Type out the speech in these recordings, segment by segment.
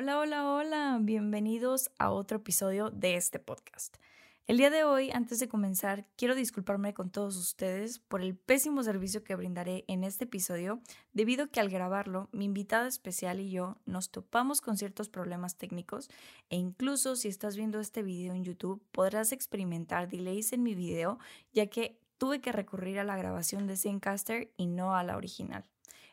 Hola, hola, hola, bienvenidos a otro episodio de este podcast. El día de hoy, antes de comenzar, quiero disculparme con todos ustedes por el pésimo servicio que brindaré en este episodio, debido a que al grabarlo, mi invitada especial y yo nos topamos con ciertos problemas técnicos e incluso si estás viendo este video en YouTube podrás experimentar delays en mi video, ya que tuve que recurrir a la grabación de Zencaster y no a la original.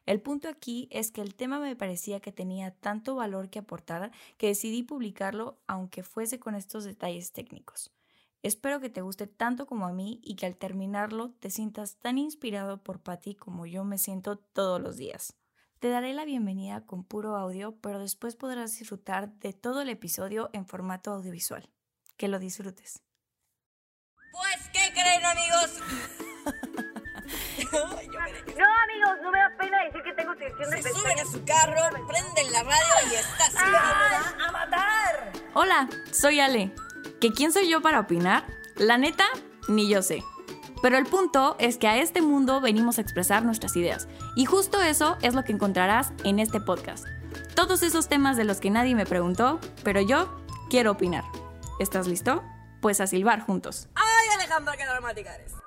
El punto aquí es que el tema me parecía que tenía tanto valor que aportar que decidí publicarlo aunque fuese con estos detalles técnicos. Espero que te guste tanto como a mí y que al terminarlo te sientas tan inspirado por Patty como yo me siento todos los días. Te daré la bienvenida con puro audio, pero después podrás disfrutar de todo el episodio en formato audiovisual. Que lo disfrutes. Pues, ¿qué creen, amigos? No, amigos, no me da pena decir que tengo sección de Se suben a su carro, prenden la radio y está así. ¡A matar! Hola, soy Ale. ¿Que quién soy yo para opinar? La neta, ni yo sé. Pero el punto es que a este mundo venimos a expresar nuestras ideas. Y justo eso es lo que encontrarás en este podcast. Todos esos temas de los que nadie me preguntó, pero yo quiero opinar. ¿Estás listo? Pues a silbar juntos. ¡Ay, Alejandra, qué dramática eres!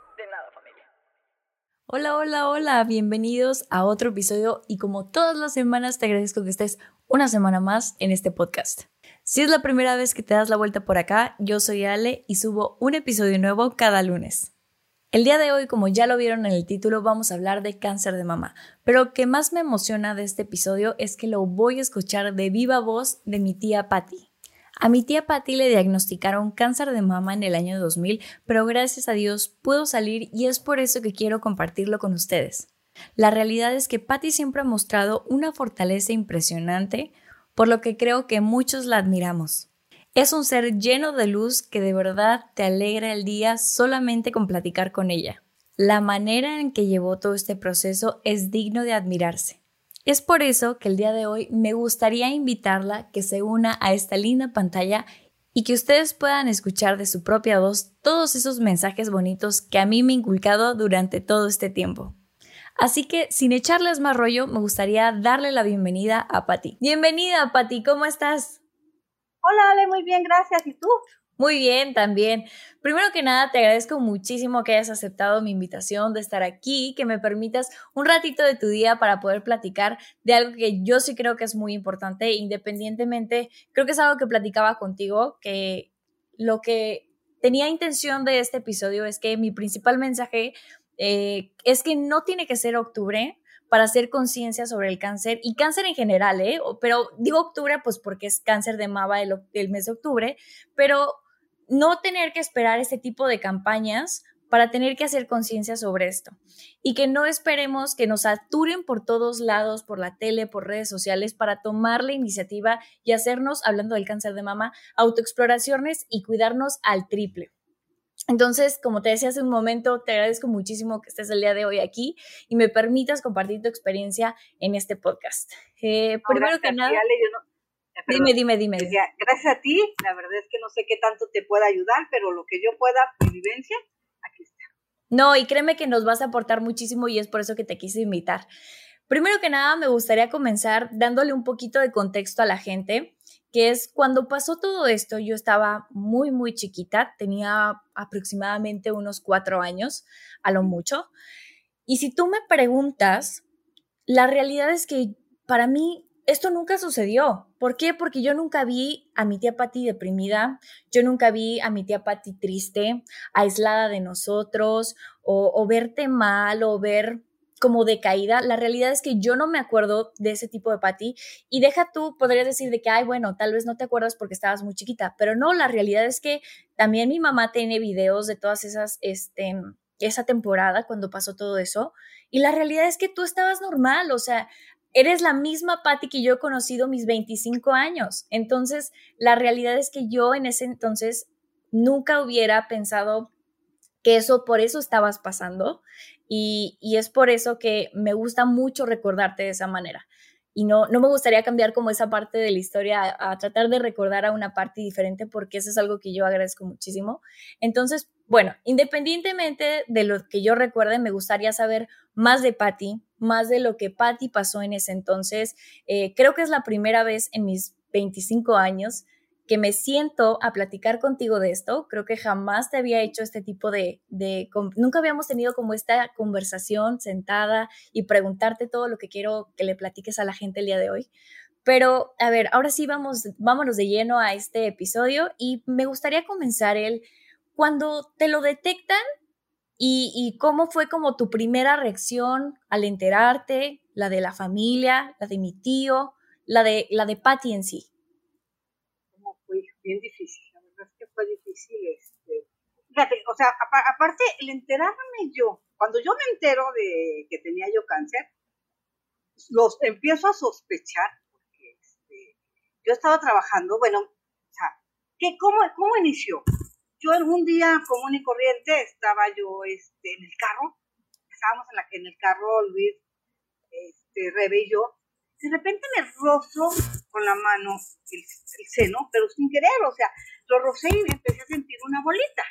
Hola, hola, hola, bienvenidos a otro episodio y como todas las semanas te agradezco que estés una semana más en este podcast. Si es la primera vez que te das la vuelta por acá, yo soy Ale y subo un episodio nuevo cada lunes. El día de hoy, como ya lo vieron en el título, vamos a hablar de cáncer de mama, pero lo que más me emociona de este episodio es que lo voy a escuchar de viva voz de mi tía Patty. A mi tía Patty le diagnosticaron cáncer de mama en el año 2000, pero gracias a Dios pudo salir y es por eso que quiero compartirlo con ustedes. La realidad es que Patty siempre ha mostrado una fortaleza impresionante, por lo que creo que muchos la admiramos. Es un ser lleno de luz que de verdad te alegra el día solamente con platicar con ella. La manera en que llevó todo este proceso es digno de admirarse. Es por eso que el día de hoy me gustaría invitarla que se una a esta linda pantalla y que ustedes puedan escuchar de su propia voz todos esos mensajes bonitos que a mí me ha inculcado durante todo este tiempo. Así que, sin echarles más rollo, me gustaría darle la bienvenida a Patti. Bienvenida, Patti, ¿cómo estás? Hola, Ale, muy bien, gracias. ¿Y tú? Muy bien, también. Primero que nada, te agradezco muchísimo que hayas aceptado mi invitación de estar aquí, que me permitas un ratito de tu día para poder platicar de algo que yo sí creo que es muy importante, independientemente, creo que es algo que platicaba contigo, que lo que tenía intención de este episodio es que mi principal mensaje eh, es que no tiene que ser octubre para hacer conciencia sobre el cáncer y cáncer en general, ¿eh? Pero digo octubre pues porque es cáncer de mama el, mes de octubre, pero no tener que esperar este tipo de campañas para tener que hacer conciencia sobre esto y que no esperemos que nos saturen por todos lados, por la tele, por redes sociales, para tomar la iniciativa y hacernos, hablando del cáncer de mama, autoexploraciones y cuidarnos al triple. Entonces, como te decía hace un momento, te agradezco muchísimo que estés el día de hoy aquí y me permitas compartir tu experiencia en este podcast. Eh, No, primero gracias que nada, Ale, yo no- perdón. dime, dime, dime. Decía, Gracias a ti, la verdad es que no sé qué tanto te pueda ayudar, pero lo que yo pueda, mi vivencia, aquí está. No, y créeme que nos vas a aportar muchísimo y es por eso que te quise invitar. Primero que nada, me gustaría comenzar dándole un poquito de contexto a la gente, que es cuando pasó todo esto, yo estaba muy, muy chiquita, tenía aproximadamente unos cuatro años, a lo mucho. Y si tú me preguntas, la realidad es que para mí esto nunca sucedió. ¿Por qué? Porque yo nunca vi a mi tía Patti deprimida, yo nunca vi a mi tía Patti triste, aislada de nosotros, o, verte mal, o ver como decaída. La realidad es que yo no me acuerdo de ese tipo de Patti y deja tú, podrías decir de que, ay, bueno, tal vez no te acuerdas porque estabas muy chiquita, pero no, la realidad es que también mi mamá tiene videos de todas esas, este, esa temporada cuando pasó todo eso y la realidad es que tú estabas normal, o sea, eres la misma Patty que yo he conocido mis 25 años. Entonces, la realidad es que yo en ese entonces nunca hubiera pensado que eso por eso estabas pasando y, y es por eso que me gusta mucho recordarte de esa manera. Y no, no me gustaría cambiar como esa parte de la historia a, a tratar de recordar a una parte diferente porque eso es algo que yo agradezco muchísimo. Entonces, bueno, independientemente de lo que yo recuerde, me gustaría saber más de Patty, más de lo que Patty pasó en ese entonces. Eh, creo que es la primera vez en mis 25 años que me siento a platicar contigo de esto. Creo que jamás te había hecho este tipo de, de, nunca habíamos tenido como esta conversación sentada y preguntarte todo lo que quiero que le platiques a la gente el día de hoy. Pero, a ver, ahora sí vamos, vámonos de lleno a este episodio y me gustaría comenzar el, cuando te lo detectan y, cómo fue como tu primera reacción al enterarte, la de la familia, la de mi tío, la de, la de Patty en sí bien difícil, la verdad es que fue difícil. Este, fíjate, o sea, aparte, el enterarme yo, cuando yo me entero de que tenía yo cáncer, los empiezo a sospechar, porque este, yo estaba trabajando, bueno, o sea, ¿qué, cómo, ¿cómo inició? Yo en un día común y corriente estaba yo este, en el carro, estábamos en, la, en el carro Luis, este, Rebe y yo, de repente me rozo con la mano el, seno, pero sin querer, o sea, lo rocé y me empecé a sentir una bolita.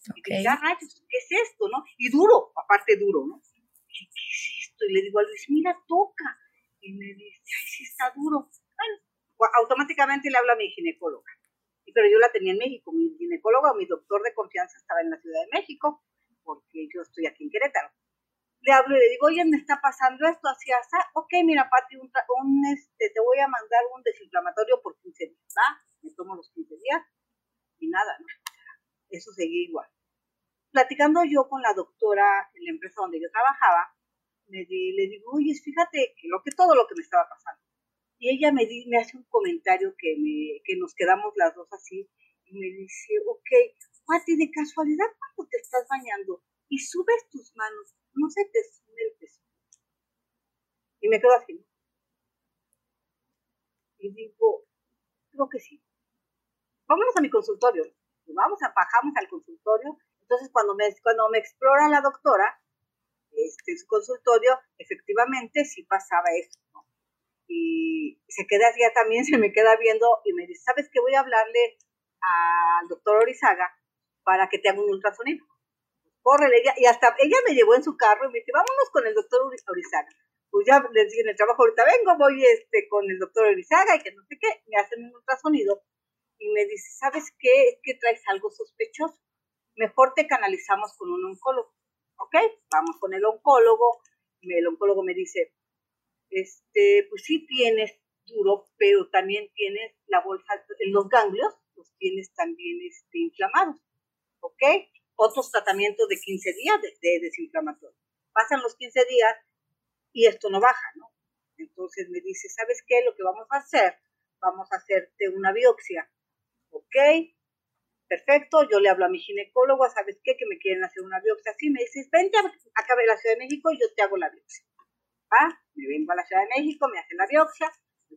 Okay. Y dije, ah, rayos, ¿qué es esto, no? Y duro, aparte duro, ¿no? ¿qué es esto? Y le digo a Luis, mira, toca. Y me dice, ay, sí está duro. Bueno, automáticamente le hablo a mi ginecóloga. Pero yo la tenía en México, mi ginecóloga o mi doctor de confianza estaba en la Ciudad de México, porque yo estoy aquí en Querétaro le hablo y le digo, oye, me está pasando esto, así, así, ok, mira, Pati, un, este, te voy a mandar un desinflamatorio por 15 días, ¿va? Me tomo los 15 días y nada, ¿no? Eso seguía igual. Platicando yo con la doctora en la empresa donde yo trabajaba, me le digo, oye, fíjate que, lo que todo lo que me estaba pasando. Y ella me, me hace un comentario que, me, que nos quedamos las dos así, y me dice, ok, Pati, de casualidad, cuando te estás bañando y subes tus manos, no se te sube el peso. Y me quedo así. Y digo, creo que sí. Vámonos a mi consultorio. vamos, a, bajamos al consultorio. Entonces, cuando me, cuando me explora la doctora, este, su consultorio, efectivamente sí pasaba eso. Y se queda ya también se me queda viendo y me dice, ¿sabes qué? Voy a hablarle al doctor Orizaga para que te haga un ultrasonido córrele, y hasta ella me llevó en su carro y me dice, vámonos con el doctor Orizaga. Pues ya les dije en el trabajo, ahorita vengo, voy este, con el doctor Orizaga y que no sé qué, me hacen un ultrasonido y me dice, ¿sabes qué? Es que traes algo sospechoso. Mejor te canalizamos con un oncólogo. ¿Ok? Vamos con el oncólogo. El oncólogo me dice, este, pues sí tienes duro, pero también tienes la bolsa, los ganglios los tienes también este, inflamados. ¿Ok? otros tratamientos de 15 días de, desinflamatorio. Pasan los 15 días y esto no baja, ¿no? Entonces me dice, ¿sabes qué? Lo que vamos a hacer, vamos a hacerte una biopsia. ¿Ok? Perfecto, yo le hablo a mi ginecólogo, ¿sabes qué? Que me quieren hacer una biopsia. Sí, me dices, vente acá a la Ciudad de México y yo te hago la biopsia. Me vengo a la Ciudad de México, me hacen la biopsia,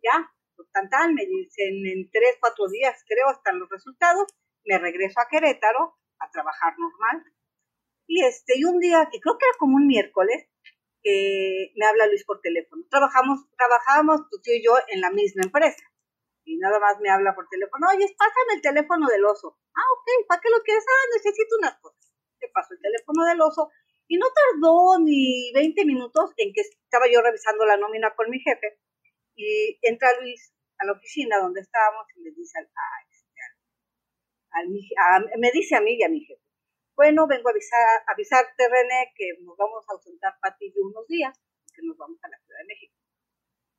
ya, tan tal, me dicen en 3, 4 días, creo, están los resultados, me regreso a Querétaro, a trabajar normal. Y este, y un día, que creo que era como un miércoles, que me habla Luis por teléfono. Trabajamos, trabajábamos tu tío y yo en la misma empresa. Y nada más me habla por teléfono, oye, pásame el teléfono del oso. Ah, ok, ¿para qué lo quieres? Ah, necesito unas cosas. Te paso el teléfono del oso. Y no tardó ni 20 minutos en que estaba yo revisando la nómina con mi jefe. Y entra Luis a la oficina donde estábamos y le dice, ay, me dice a mí y a mi jefe, bueno, vengo a avisar, avisarte, René, que nos vamos a ausentar para ti unos días, que nos vamos a la Ciudad de México.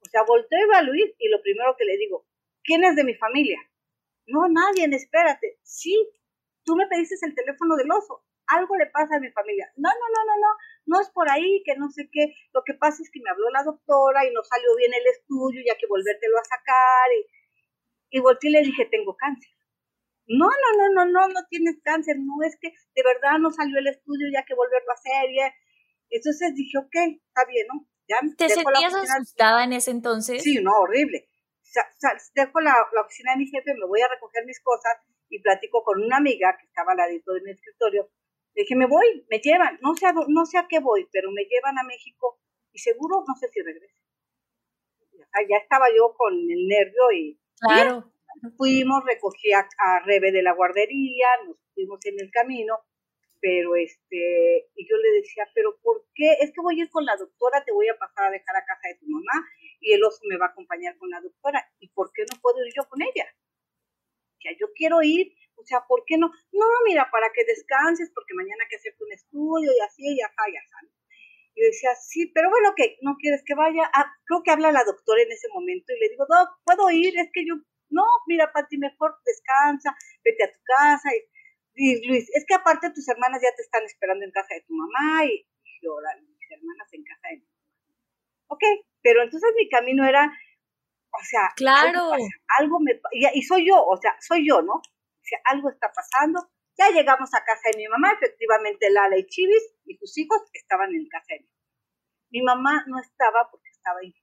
O sea, volteo a Luis y lo primero que le digo, ¿quién es de mi familia? No, nadie, espérate. Sí, tú me pediste el teléfono del oso. Algo le pasa a mi familia. No, no, no, no, no, no es por ahí, que no sé qué. Lo que pasa es que me habló la doctora y no salió bien el estudio, ya que volvértelo a sacar. Y, y volteé y le dije, tengo cáncer. No, no, no, no, no, no tienes cáncer, no es que de verdad no salió el estudio ya que volverlo a hacer. Entonces dije, ok, está bien, ¿no? Ya ¿Te sentías asustada en ese entonces? Sí, no, horrible. dejo la, la, oficina de mi jefe, me voy a recoger mis cosas y platico con una amiga que estaba al ladito de mi escritorio. Le dije, me voy, me llevan, no sé, a, no sé a qué voy, pero me llevan a México y seguro no sé si regreso. Ya estaba yo con el nervio y... Claro. Fuimos, recogí a, Rebe de la guardería, nos fuimos en el camino, pero este, y yo le decía, pero ¿por qué? Es que voy a ir con la doctora, te voy a pasar a dejar a casa de tu mamá y el oso me va a acompañar con la doctora. ¿Y por qué no puedo ir yo? quiero ir, o sea, ¿por qué no? No, mira, para que descanses, porque mañana hay que hacerte un estudio y así, y acá, y acá. Y decía, sí, pero bueno, que no quieres que vaya. Ah, creo que habla la doctora en ese momento y le digo, Doc, ¿puedo ir? Es que yo, no, mira, Pati, mejor descansa, vete a tu casa. Y, Luis, es que aparte tus hermanas ya te están esperando en casa de tu mamá y, y yo, mis hermanas en casa de mi mamá. Ok, pero entonces mi camino era, o sea, claro. algo, me, y, y soy yo, o sea, soy yo, ¿no? Sea, algo está pasando, ya llegamos a casa de mi mamá, efectivamente Lala y Chivis y sus hijos estaban en casa de mi mamá. Mi mamá no estaba porque estaba en,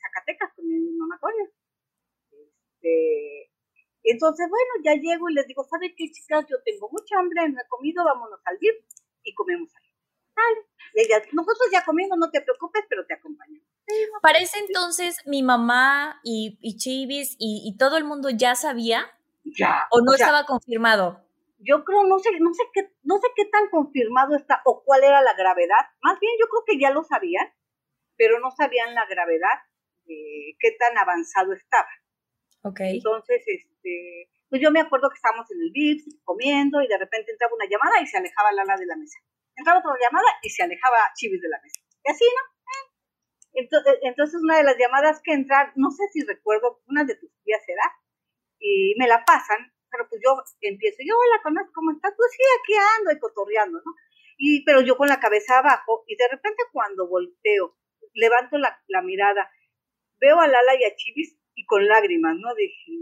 Zacatecas con mi mamá Toña. Este, entonces, bueno, ya llego y les digo, ¿sabe qué, chicas? Yo tengo mucha hambre, no he comido, vámonos al DIP y comemos ahí. Y ella, nosotros ya comimos, no te preocupes, pero te acompañamos. Para ese entonces, mi mamá y, y Chivis y, y, todo el mundo ya sabía. Ya. ¿O no estaba confirmado? yo creo, no sé, no sé qué, no sé qué tan confirmado está o cuál era la gravedad. Más bien yo creo que ya lo sabían, pero no sabían la gravedad de qué tan avanzado estaba. Ok. Entonces, este, pues yo me acuerdo que estábamos en el VIPS comiendo y de repente entraba una llamada y se alejaba Lala de la mesa. Entraba otra llamada y se alejaba Chivis de la mesa. Y así, ¿no? Entonces, entonces una de las llamadas que entran, no sé si recuerdo, una de tus tías era, y me la pasan pero pues yo empiezo, yo hola, ¿cómo estás? Pues sí, aquí ando y cotorreando, ¿no? Y, pero yo con la cabeza abajo y de repente cuando volteo, levanto la, la mirada, veo a Lala y a Chivis y con lágrimas, ¿no? Dije,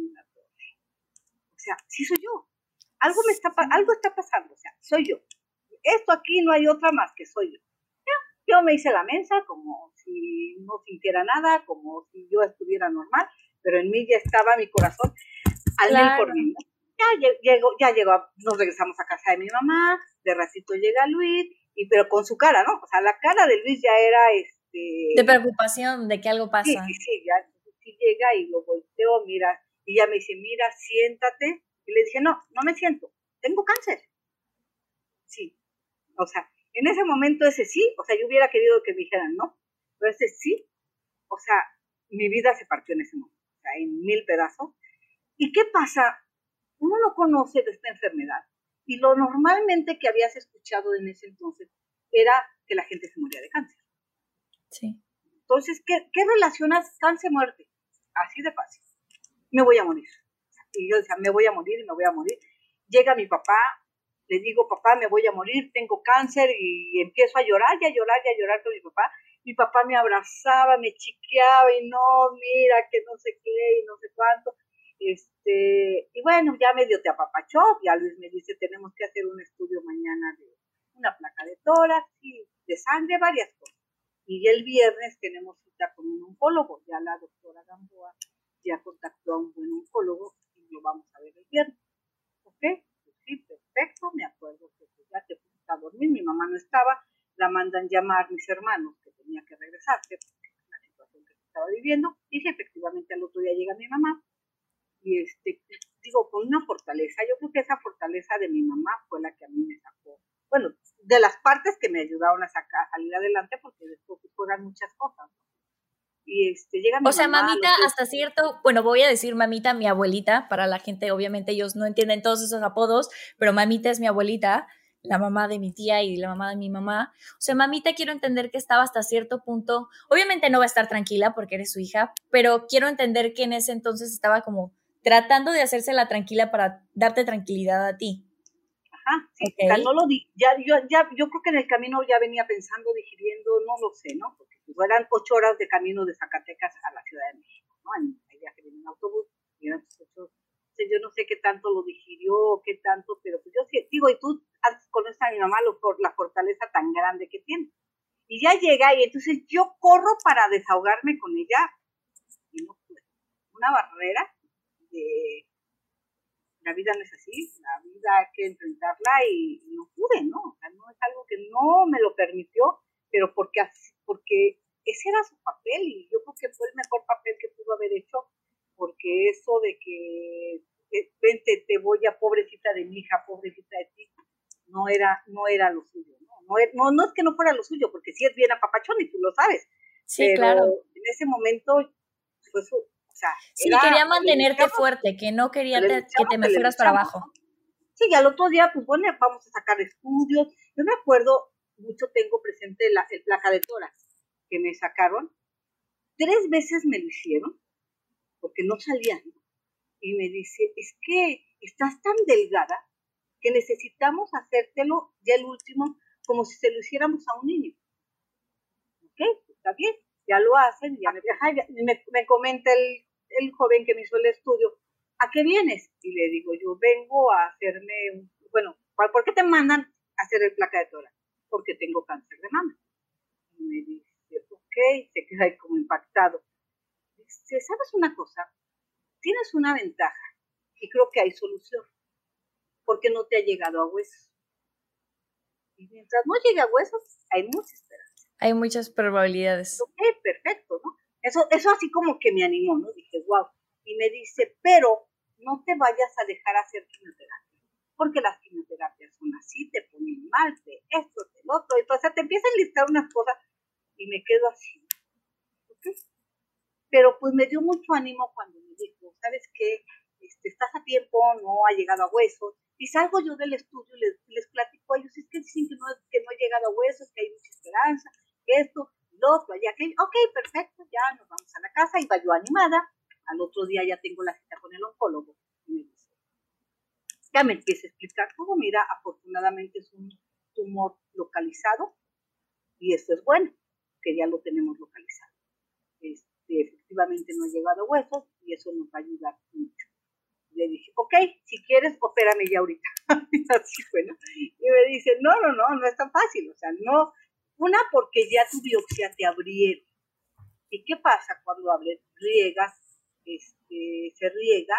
o sea, sí soy yo. Algo me está, algo está pasando, o sea, soy yo. Esto aquí no hay otra más que soy yo. Yo me hice la mensa como si no sintiera nada, como si yo estuviera normal, pero en mí ya estaba mi corazón al claro. por mí ya llegó, ya llegó, nos regresamos a casa de mi mamá, de ratito llega Luis, y pero con su cara, ¿no? O sea, la cara de Luis ya era este de preocupación de que algo pasa. Sí, sí, sí, ya sí llega y lo volteo, mira, y ya me dice, mira, siéntate. Y le dije, no, no me siento, tengo cáncer. Sí. O sea, en ese momento ese sí, o sea, yo hubiera querido que me dijeran no, pero ese sí, o sea, mi vida se partió en ese momento, o sea, en mil pedazos. ¿Y qué pasa? uno no conoce de esta enfermedad. Y lo normalmente que habías escuchado en ese entonces era que la gente se moría de cáncer. Sí. Entonces, ¿qué, qué relacionas cáncer-muerte? Así de fácil. Me voy a morir. Y yo decía, me voy a morir y me voy a morir. Llega mi papá, le digo, papá, me voy a morir, tengo cáncer y empiezo a llorar y a llorar y a llorar con mi papá. Mi papá me abrazaba, me chiqueaba y no, mira, que no sé qué y no sé cuánto. Este, y bueno, ya medio te apapachó, ya Luis me dice, tenemos que hacer un estudio mañana de una placa de tórax y de sangre, varias cosas. Y el viernes tenemos cita con un oncólogo, ya la doctora Gamboa ya contactó a un buen oncólogo y lo vamos a ver el viernes. ¿Ok? Pues sí, perfecto, me acuerdo que pues ya te fuiste a dormir, mi mamá no estaba, la mandan llamar mis hermanos que tenía que regresarse, la situación que estaba viviendo, y si efectivamente al otro día llega mi mamá, y este, digo, con una fortaleza. Yo creo que esa fortaleza de mi mamá fue la que a mí me sacó, bueno, de las partes que me ayudaron a sacar, a salir adelante, porque después fueron muchas cosas. Y este, llega mi O sea, mamita, hasta cierto, bueno, voy a decir mamita, mi abuelita, para la gente, obviamente ellos no entienden todos esos apodos, pero mamita es mi abuelita la mamá de mi tía y la mamá de mi mamá. O sea, mamita, quiero entender que estaba hasta cierto punto, obviamente no va a estar tranquila porque eres su hija, pero quiero entender que en ese entonces estaba como tratando de hacerse la tranquila para darte tranquilidad a ti. Ajá, sí, okay. sea, no lo di, ya, yo, ya, yo creo que en el camino ya venía pensando, digiriendo, no lo sé, ¿no? Porque pues, eran ocho horas de camino de Zacatecas a la Ciudad de México, ¿no? En el viaje en autobús, y eran ocho, yo no sé qué tanto lo digirió, qué tanto, pero pues yo sí, digo, y tú conoces a mi mamá lo, por la fortaleza tan grande que tiene. Y ya llega y entonces yo corro para desahogarme con ella y no pude. Una barrera la vida no es así, la vida hay que enfrentarla y, no pude, ¿no? O sea, no es algo que no me lo permitió, pero porque, porque ese era su papel y yo creo que fue el mejor papel que pudo haber hecho, porque eso de que eh, vente, te voy a pobrecita de mi hija, pobrecita de ti, no era, no era lo suyo, ¿no? No, no, es que no fuera lo suyo, porque sí es bien apapachón y tú lo sabes. Sí, claro. En ese momento fue su, sea, sí, quería mantenerte fuerte, que no quería que te me fueras para abajo. Sí, y al otro día, pues bueno, vamos a sacar estudios. Yo me acuerdo, mucho tengo presente la, el placa de tórax que me sacaron. Tres veces me lo hicieron, porque no salían. Y me dice, es que estás tan delgada que necesitamos hacértelo ya el último, como si se lo hiciéramos a un niño. ¿Ok? Está bien, ya lo hacen, ya me, me, me comenta el, el joven que me hizo el estudio, ¿a qué vienes? Y le digo, yo vengo a hacerme, un, bueno, ¿por qué te mandan a hacer el placa de tórax? Porque tengo cáncer de mama. Y me dice, ok, se queda ahí como impactado. Dice, ¿sabes una cosa? Tienes una ventaja y creo que hay solución, porque no te ha llegado a huesos. Y mientras no llegue a huesos, hay mucha esperanza. Hay muchas probabilidades. Ok, perfecto, ¿no? Eso, eso así como que me animó, ¿no? Dije, wow, y me dice, pero no te vayas a dejar hacer quimioterapia, porque las quimioterapias son así, te ponen mal, de esto, del otro, entonces te empiezan a listar unas cosas y me quedo así. Pero pues me dio mucho ánimo cuando me dijo, ¿sabes qué? Este, estás a tiempo, no ha llegado a huesos. Y salgo yo del estudio y les, les platico a ellos, es que dicen que no, que no ha llegado a huesos, que hay mucha esperanza, que esto, lo otro, allá, que, ok, perfecto, ya nos vamos a la casa, iba yo animada, al otro día ya tengo la cita con el oncólogo y me dice, ya me empieza a explicar todo, mira, afortunadamente es un tumor localizado y eso es bueno, que ya lo tenemos localizado. Este, efectivamente no ha llegado huesos y eso nos va a ayudar mucho. Le dije, ok, si quieres, opérame ya ahorita. Así fue, ¿no? Y me dice, no, no, no, no es tan fácil. O sea, no, una porque ya tu biopsia te abrieron. ¿Y qué pasa cuando riegas este, se riega,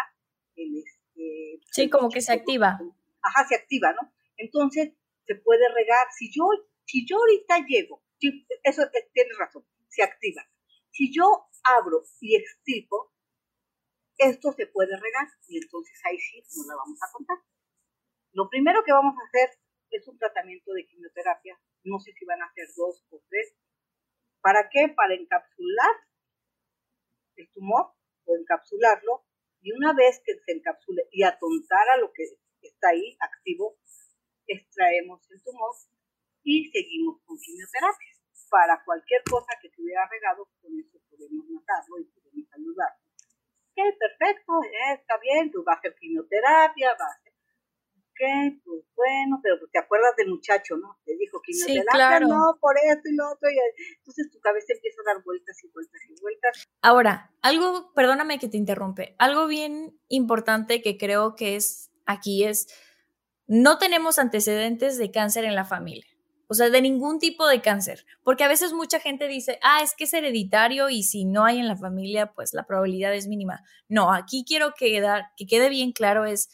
el, este, sí, como que se activa. Ajá, se activa, ¿no? Entonces, se puede regar. Si yo, si yo ahorita llego, eso tienes razón, se activa. Si yo abro y explico, esto se puede regar y entonces ahí sí no la vamos a contar. Lo primero que vamos a hacer es un tratamiento de quimioterapia. No sé si van a ser dos o tres. ¿Para qué? Para encapsular el tumor o encapsularlo y una vez que se encapsule y atontara lo que está ahí activo, extraemos el tumor y seguimos con quimioterapia. Para cualquier cosa que se regado, con eso podemos matarlo y podemos ayudarlo. Ok, perfecto, está bien, tú pues va a hacer quimioterapia, va a ok, pues bueno, pero te acuerdas del muchacho, ¿no? Te dijo quimioterapia, sí, claro. no, por esto y lo otro, y entonces tu cabeza empieza a dar vueltas y vueltas y vueltas. Ahora, algo, perdóname que te interrumpe, algo bien importante que creo que es aquí es, no tenemos antecedentes de cáncer en la familia. O sea, de ningún tipo de cáncer. Porque a veces mucha gente dice, ah, es que es hereditario y si no hay en la familia, pues la probabilidad es mínima. No, aquí quiero que, que quede bien claro es,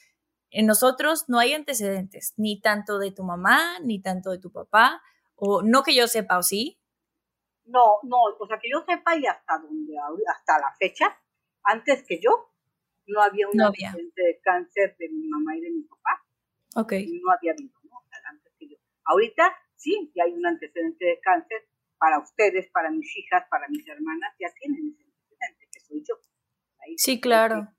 en nosotros no hay antecedentes, ni tanto de tu mamá, ni tanto de tu papá, o no que yo sepa, ¿o sí? No, no, o sea, que yo sepa y hasta donde, hasta la fecha, antes que yo, no había un antecedente de cáncer de mi mamá y de mi papá. Ok. No había habido, ¿no? antes que yo. Ahorita sí, ya hay un antecedente de cáncer para ustedes, para mis hijas, para mis hermanas, ya tienen ese antecedente, que soy yo. sí, claro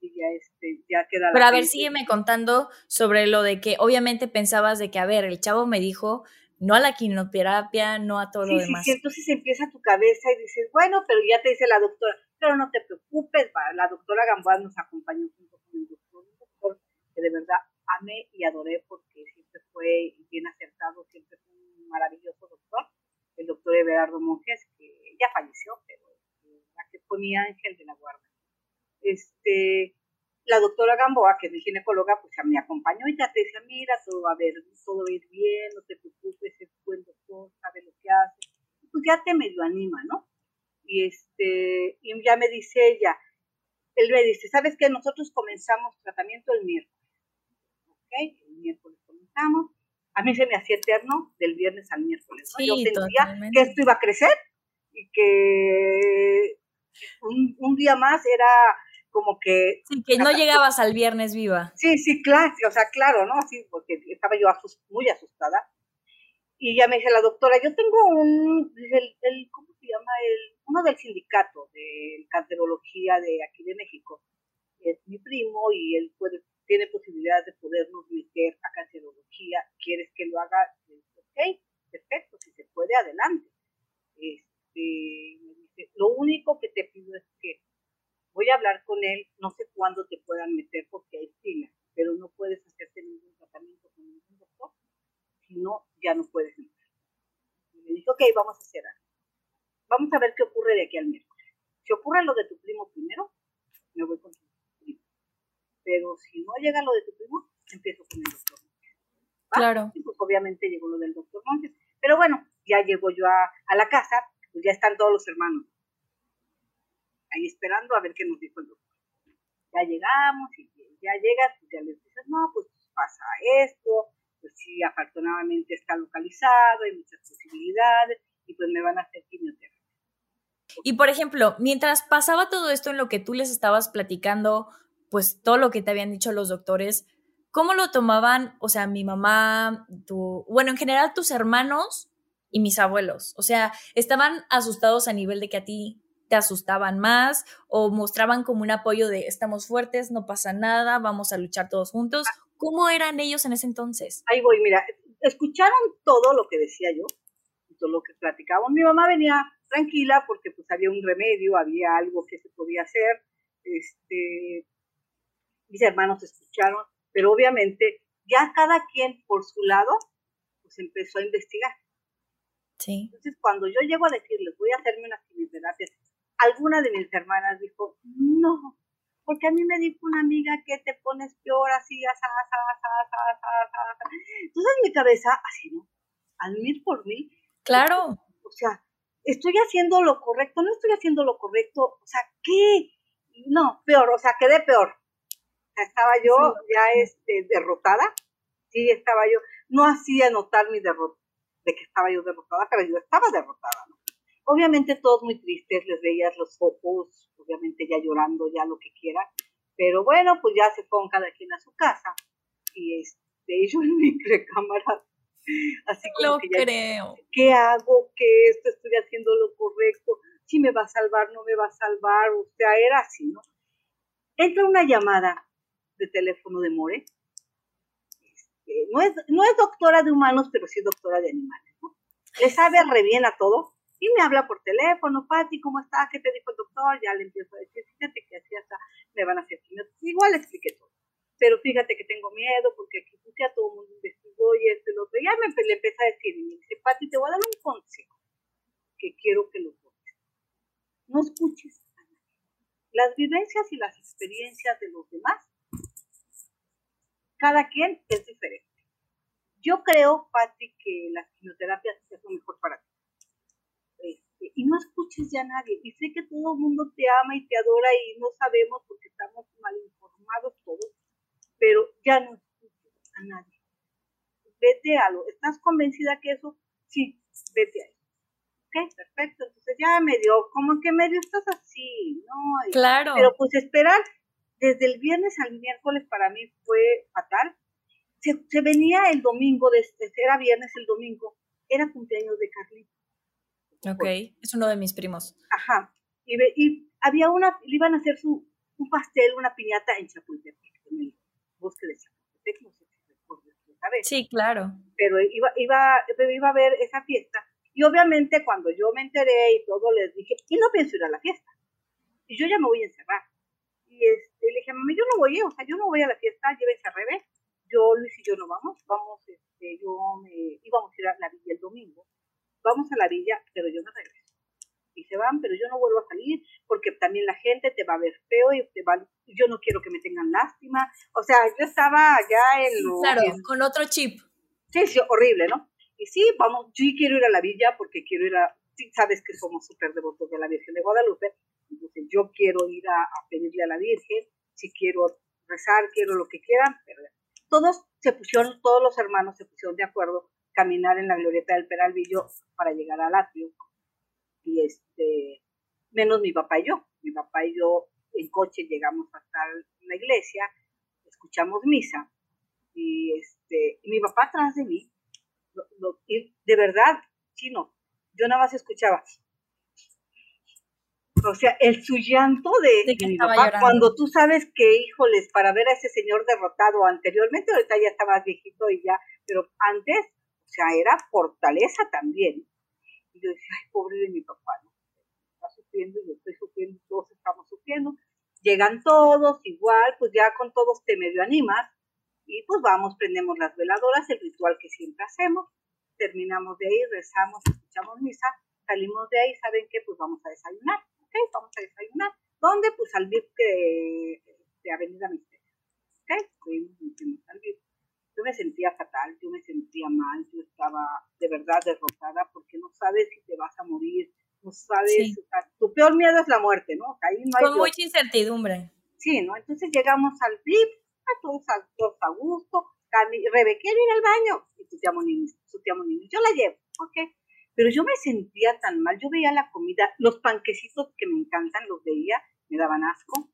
ya, este, ya queda Pero a ver, sígueme contando sobre lo de que obviamente pensabas de que, a ver, el chavo me dijo no a la quimioterapia, no a todo lo demás. Sí, entonces empieza tu cabeza y dices, bueno, pero ya te dice la doctora, pero no te preocupes, la doctora Gamboa nos acompañó junto con el doctor, un doctor que de verdad amé y adoré porque siempre fue bien acertado, siempre fue un maravilloso doctor, el doctor Everardo Monjes, que ya falleció, pero la que fue mi ángel de la guarda este, la doctora Gamboa, que es mi ginecóloga, pues ya me acompañó y ya te decía, mira, todo va a ver, todo va a ir bien, no te preocupes, es buen doctor, sabe lo que hace. Pues ya te medio anima, ¿no? Y este, y ya me dice ella, él me dice, ¿sabes qué? Nosotros comenzamos tratamiento el miércoles. ¿Ok? El miércoles comenzamos. A mí se me hacía eterno del viernes al miércoles. ¿no? Yo sentía que esto iba a crecer y que un, un día más era como que... Sí, que no llegabas al viernes viva. Sí, sí, claro, o sea, claro, ¿no? Sí, porque estaba yo muy asustada. y ya me dice la doctora, yo tengo un, el, el ¿cómo se llama? El, uno del sindicato de cancerología de aquí de México. Es mi primo y él puede, tiene posibilidad de podernos meter a cancerología. ¿Quieres que lo haga? Ok, perfecto, si se puede, adelante. Este, me dice, lo único que te pido es que voy a hablar con él, no sé cuándo te puedan meter porque hay fila, pero no puedes hacerte ningún tratamiento con ningún doctor, si no, ya no puedes entrar. Y me dijo, ok, vamos a hacer algo. Vamos a ver qué ocurre de aquí al miércoles. Si ocurre lo de tu primo primero, me voy con tu primo. Pero si no llega lo de tu primo, empiezo con el doctor Claro. Y pues obviamente llegó lo del doctor Montes. Pero bueno, ya llego yo a, a la casa, pues ya están todos los hermanos ahí esperando a ver qué nos dijo el doctor. Ya llegamos y ya llegas, pues ya les dices, no, pues pasa esto, pues sí, afortunadamente está localizado, hay muchas posibilidades y pues me van a hacer quimioterapia. Y por ejemplo, mientras pasaba todo esto en lo que tú les estabas platicando, pues todo lo que te habían dicho los doctores, ¿cómo lo tomaban? O sea, mi mamá, tu, bueno, en general tus hermanos y mis abuelos. O sea, estaban asustados a nivel de que a ti te asustaban más o mostraban como un apoyo de estamos fuertes, no pasa nada, vamos a luchar todos juntos. ¿Cómo eran ellos en ese entonces? Ahí voy, mira, escucharon todo lo que decía yo, todo lo que platicábamos. Mi mamá venía tranquila porque pues había un remedio, había algo que se podía hacer. Este, mis hermanos escucharon, pero obviamente ya cada quien por su lado pues empezó a investigar. Sí. Entonces, cuando yo llego a decirles, voy a hacerme unas quimioterapias alguna de mis hermanas dijo, no, porque a mí me dijo una amiga que te pones peor así, así, así, Entonces en mi cabeza, así, ¿no? Al mil por mí. Claro. O sea, estoy haciendo lo correcto, no estoy haciendo lo correcto, o sea, ¿qué? No, peor, o sea, quedé peor. O sea, estaba yo ya este, derrotada, sí, estaba yo, no hacía notar mi derrota, de que estaba yo derrotada, pero yo estaba derrotada, ¿no? Obviamente todos muy tristes, les veías los ojos, obviamente ya llorando, ya lo que quieran, pero bueno, pues ya se fueron cada quien a su casa y este, yo en mi recámara, así como lo que ya, creo. ¿qué hago? ¿Qué esto? ¿Estoy haciendo lo correcto? ¿Si me va a salvar? ¿No me va a salvar? O sea, era así, ¿no? Entra una llamada de teléfono de More. Este, no, es, no es doctora de humanos, pero sí doctora de animales, ¿no? Le sabe re bien a todo y me habla por teléfono, Pati, ¿cómo estás? ¿Qué te dijo el doctor? Ya le empiezo a decir, fíjate que así hasta me van a hacer Igual le expliqué todo. Pero fíjate que tengo miedo porque aquí pues, ya todo el mundo investigó y esto y lo otro. Ya me le empieza a decir y me dice, Pati, te voy a dar un consejo que quiero que lo tomes. No escuches a nadie. Las vivencias y las experiencias de los demás, cada quien es diferente. Yo creo, Pati, que las quimioterapias es lo mejor para ti no escuches ya a nadie. Y sé que todo el mundo te ama y te adora y no sabemos porque estamos mal informados todos, pero ya no escuches a nadie. Vete a lo. ¿Estás convencida que eso? Sí, vete a eso. Ok, perfecto. Entonces ya medio, como que medio estás así, ¿no? Claro. Pero pues esperar desde el viernes al miércoles para mí fue fatal. Se, se venía el domingo, desde, era viernes el domingo, era cumpleaños de Carlito Ok, es uno de mis primos. Ajá. Y, y había una, le iban a hacer su, un pastel, una piñata en Chapultepec, en el bosque de Chapultepec, no sé si recuerdas vez. Sí, claro. Pero iba, iba, iba a ver esa fiesta. Y obviamente cuando yo me enteré y todo, les dije, y no pienso ir a la fiesta. Y yo ya me voy a encerrar. Y este, le dije, mami, yo no voy, o sea, yo no voy a la fiesta, llévese a revés. Yo, Luis y yo no vamos, vamos, este, yo me, íbamos a ir a la villa el domingo vamos a la villa, pero yo no regreso. Y se van, pero yo no vuelvo a salir porque también la gente te va a ver feo y te va, yo no quiero que me tengan lástima. O sea, yo estaba ya en lo... Claro, con otro chip. Sí, sí, horrible, ¿no? Y sí, vamos, yo quiero ir a la villa porque quiero ir a, sí, sabes que somos súper devotos de la Virgen de Guadalupe, entonces yo quiero ir a, a pedirle a la Virgen, si quiero rezar, quiero lo que quieran, pero todos se pusieron, todos los hermanos se pusieron de acuerdo caminar en la glorieta del Peralvillo para llegar al atrio. Y este, menos mi papá y yo. Mi papá y yo en coche llegamos hasta la iglesia, escuchamos misa y este, mi papá atrás de mí y de verdad, chino, yo nada más escuchaba. O sea, el su llanto de, mi papá, cuando tú sabes que, híjoles, para ver a ese señor derrotado anteriormente, ahorita ya está más viejito y ya, pero antes, o sea, era fortaleza también. Y yo decía, ay, pobre de mi papá, ¿no? Está sufriendo yo estoy sufriendo, todos estamos sufriendo. Llegan todos, igual, pues ya con todos te medio animas, y pues vamos, prendemos las veladoras, el ritual que siempre hacemos, terminamos de ahí, rezamos, escuchamos misa, salimos de ahí, ¿saben qué? Pues vamos a desayunar, ¿ok? Vamos a desayunar. ¿Dónde? Pues al VIP de, de Avenida Misterio, ¿ok? Fuimos, al VIP. Yo me sentía fatal, yo me sentía mal, yo estaba de verdad derrotada porque no sabes si te vas a morir, no sabes, tu peor miedo es la muerte, ¿no? Ahí no hay Con mucha incertidumbre. Sí, ¿no? Entonces llegamos al VIP, a todos, a, todos a gusto, Rebe, quiero ir al baño. Y tu tía Monini, su tía Monini, yo la llevo, ¿ok? Pero yo me sentía tan mal, yo veía la comida, los panquecitos que me encantan, los veía, me daban asco.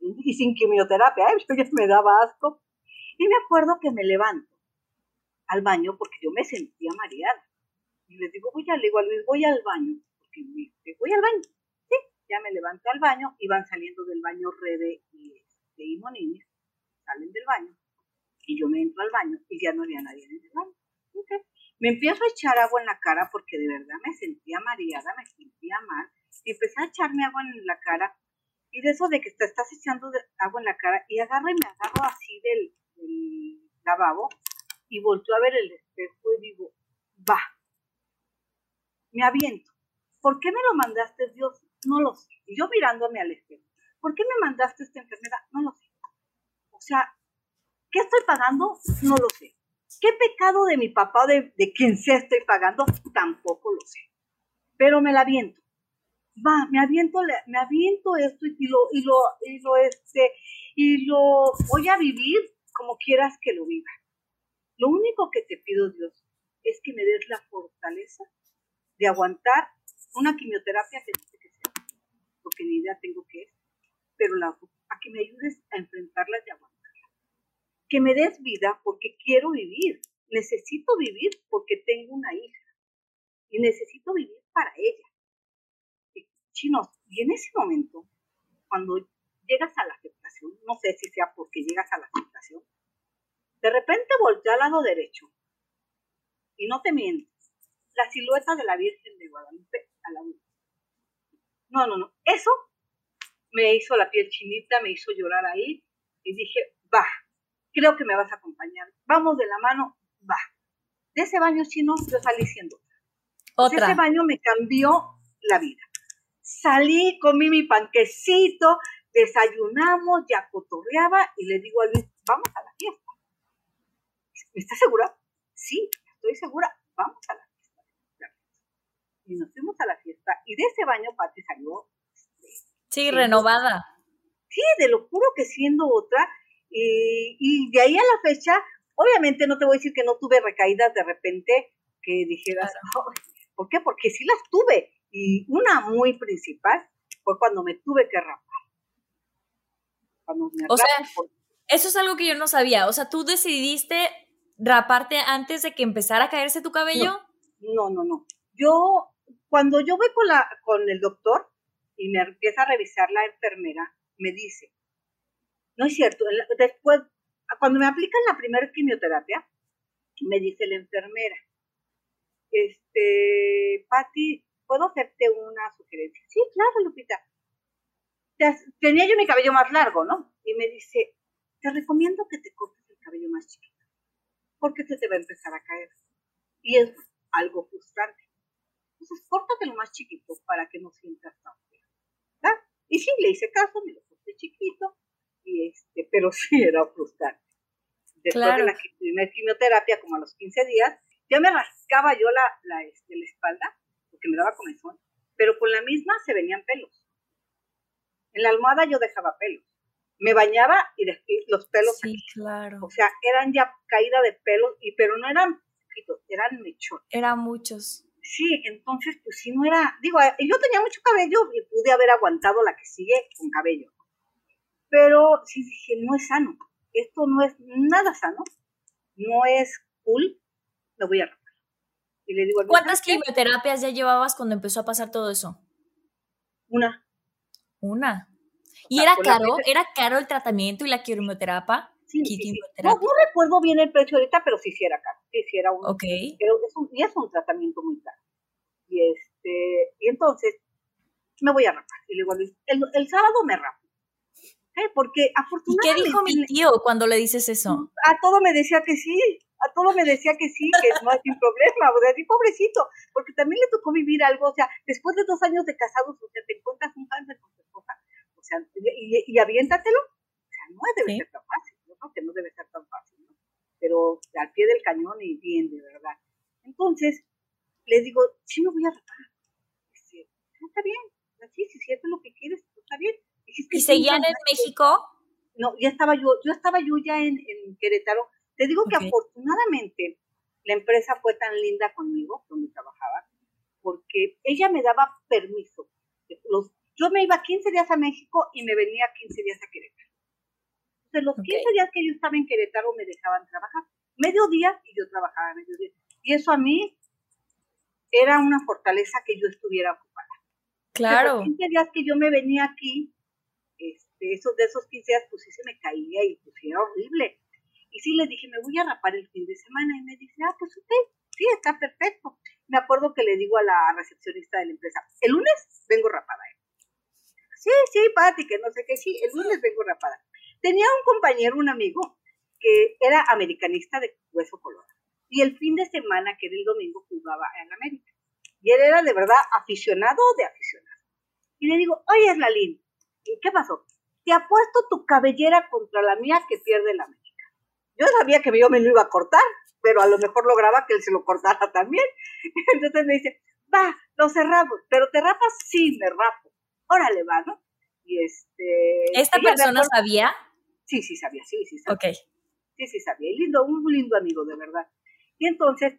Y sin quimioterapia, ¿eh? yo ya me daba asco. Y me acuerdo que me levanto al baño porque yo me sentía mareada. Y les digo, voy a, le digo a Luis, voy al baño. Porque me, voy al baño. Sí, ya me levanto al baño y van saliendo del baño Rebe y, este, y salen del baño y yo me entro al baño y ya no había nadie en el baño. Me empiezo a echar agua en la cara porque de verdad me sentía mareada, me sentía mal. Y empecé a echarme agua en la cara. Y de eso de que te estás echando agua en la cara y agarro y me agarro así del, lavabo y volteo a ver el espejo y digo, va, me aviento. ¿Por qué me lo mandaste, Dios? No lo sé. Y yo mirándome al espejo, ¿por qué me mandaste esta enfermedad? No lo sé. O sea, ¿Qué estoy pagando? No lo sé. ¿Qué pecado de mi papá o de, quien sea estoy pagando? Tampoco lo sé. Pero me la aviento. Va, me aviento, me aviento esto y lo, y lo, y lo, este, y lo voy a vivir como quieras que lo viva. Lo único que te pido, Dios, es que me des la fortaleza de aguantar una quimioterapia que sé qué sea, porque ni idea tengo qué es, pero la, a que me ayudes a enfrentarla y aguantar que me des vida porque quiero vivir. Necesito vivir porque tengo una hija y necesito vivir para ella. Y, chinos, y en ese momento, cuando llegas a la aceptación, no sé si sea porque llegas a la aceptación, de repente volteé al lado derecho y no te miento, la silueta de la Virgen de Guadalupe a la luz. No, no, no, eso me hizo la piel chinita, me hizo llorar ahí y dije, va, creo que me vas a acompañar. Vamos de la mano, va. De ese baño chino yo salí siendo otra. ese baño me cambió la vida. Salí, comí mi panquecito, desayunamos, ya cotorreaba y le digo a Luis, vamos a la fiesta. ¿Estás segura? Sí, estoy segura, vamos a la fiesta. Y nos fuimos a la fiesta y de ese baño Pati salió. Este, sí, renovada. Sí, de lo puro que siendo otra, y, de ahí a la fecha, obviamente no te voy a decir que no tuve recaídas de repente que dijeras, ¿por qué? Porque sí las tuve. Y una muy principal fue cuando me tuve que rapar. O sea, eso es algo que yo no sabía. O sea, ¿tú decidiste raparte antes de que empezara a caerse tu cabello? No, no, no. Yo, cuando yo voy con, la, con el doctor y me empieza a revisar la enfermera, me dice, no es cierto. Después, cuando me aplican la primera quimioterapia, me dice la enfermera, este, Patti, ¿puedo hacerte una sugerencia? Sí, claro, Lupita. Tenía yo mi cabello más largo, ¿no? Y me dice, te recomiendo que te cortes el cabello más chiquito, porque se te va a empezar a caer. Y es algo frustrante. Entonces, córtate más chiquito para que no sientas tan feo. ¿verdad? Y sí, le hice caso, me lo corté chiquito, y este, pero sí era frustrante. Después de la primera quimioterapia, como a los 15 días, ya me rascaba yo la, la, este, la espalda, porque me daba comezón, pero con la misma se venían pelos. En la almohada yo dejaba pelos. Me bañaba y, los pelos. Sí, claro. O sea, eran ya caída de pelos, y, pero no eran poquitos, eran mechones. Eran muchos. Sí, entonces, pues sí, no era. Digo, yo tenía mucho cabello y pude haber aguantado la que sigue con cabello pero sí dije, no es sano, esto no es nada sano, no es cool, lo voy a rapar. Y le digo, ¿cuántas quimioterapias ya llevabas cuando empezó a pasar todo eso? Una. Una. ¿Y era caro? ¿Era caro el tratamiento y la quimioterapia? Sí, No, recuerdo bien el precio ahorita, pero sí, sí era caro. Sí, sí era un. Ok. Pero es un, y es un tratamiento muy caro. Y, este, y entonces me voy a rapar. Y le digo, el, el sábado me rapo. Porque afortunadamente... ¿Y qué dijo mi tío cuando le dices eso? A todo me decía que sí, a todo me decía que sí, que no hay sin problema, o sea, sí, pobrecito, porque también le tocó vivir algo, o sea, después de dos años de casados, o sea, te encuentras un cáncer con sea, y, y aviéntatelo, o sea, no debe ser tan fácil, yo creo que no debe ser tan fácil, ¿no? Pero al pie del cañón y bien, de verdad. Entonces, le digo, sí me voy a rapar. está bien, sí, si es lo que quieres, está bien. ¿Y seguían en México? No, ya estaba yo, yo estaba yo ya en, Querétaro. Te digo que afortunadamente la empresa fue tan linda conmigo, donde trabajaba, porque ella me daba permiso. Los, yo me iba 15 días a México y me venía 15 días a Querétaro. Entonces, los 15 días que yo estaba en Querétaro me dejaban trabajar. Medio día y yo trabajaba medio día. Y eso a mí era una fortaleza que yo estuviera ocupada. Claro. Los 15 días que yo me venía aquí, este, esos, de esos 15 días, pues sí se me caía y pues era horrible. Y sí le dije, me voy a rapar el fin de semana. Y me dice, ah, pues usted, sí, está perfecto. Me acuerdo que le digo a la recepcionista de la empresa, el lunes vengo rapada. Sí, sí, Pati, que no sé qué, sí, el lunes vengo rapada. Tenía un compañero, un amigo, que era americanista de hueso colorado. Y el fin de semana, que era el domingo, jugaba en América. Y él era de verdad aficionado de aficionado. Y le digo, oye, Eslalín, ¿qué pasó? Te apuesto tu cabellera contra la mía que pierde la América. Yo sabía que yo me lo iba a cortar, pero a lo mejor lograba que él se lo cortara también. Entonces me dice, va, lo cerramos, pero te rapas, sí, me rapo. Órale, va, ¿no? Y este... ¿Esta persona sabía? Sí, sí sabía, sí, sí sabía. Ok. Sí, sí sabía. Y lindo, un lindo amigo, de verdad. Y entonces,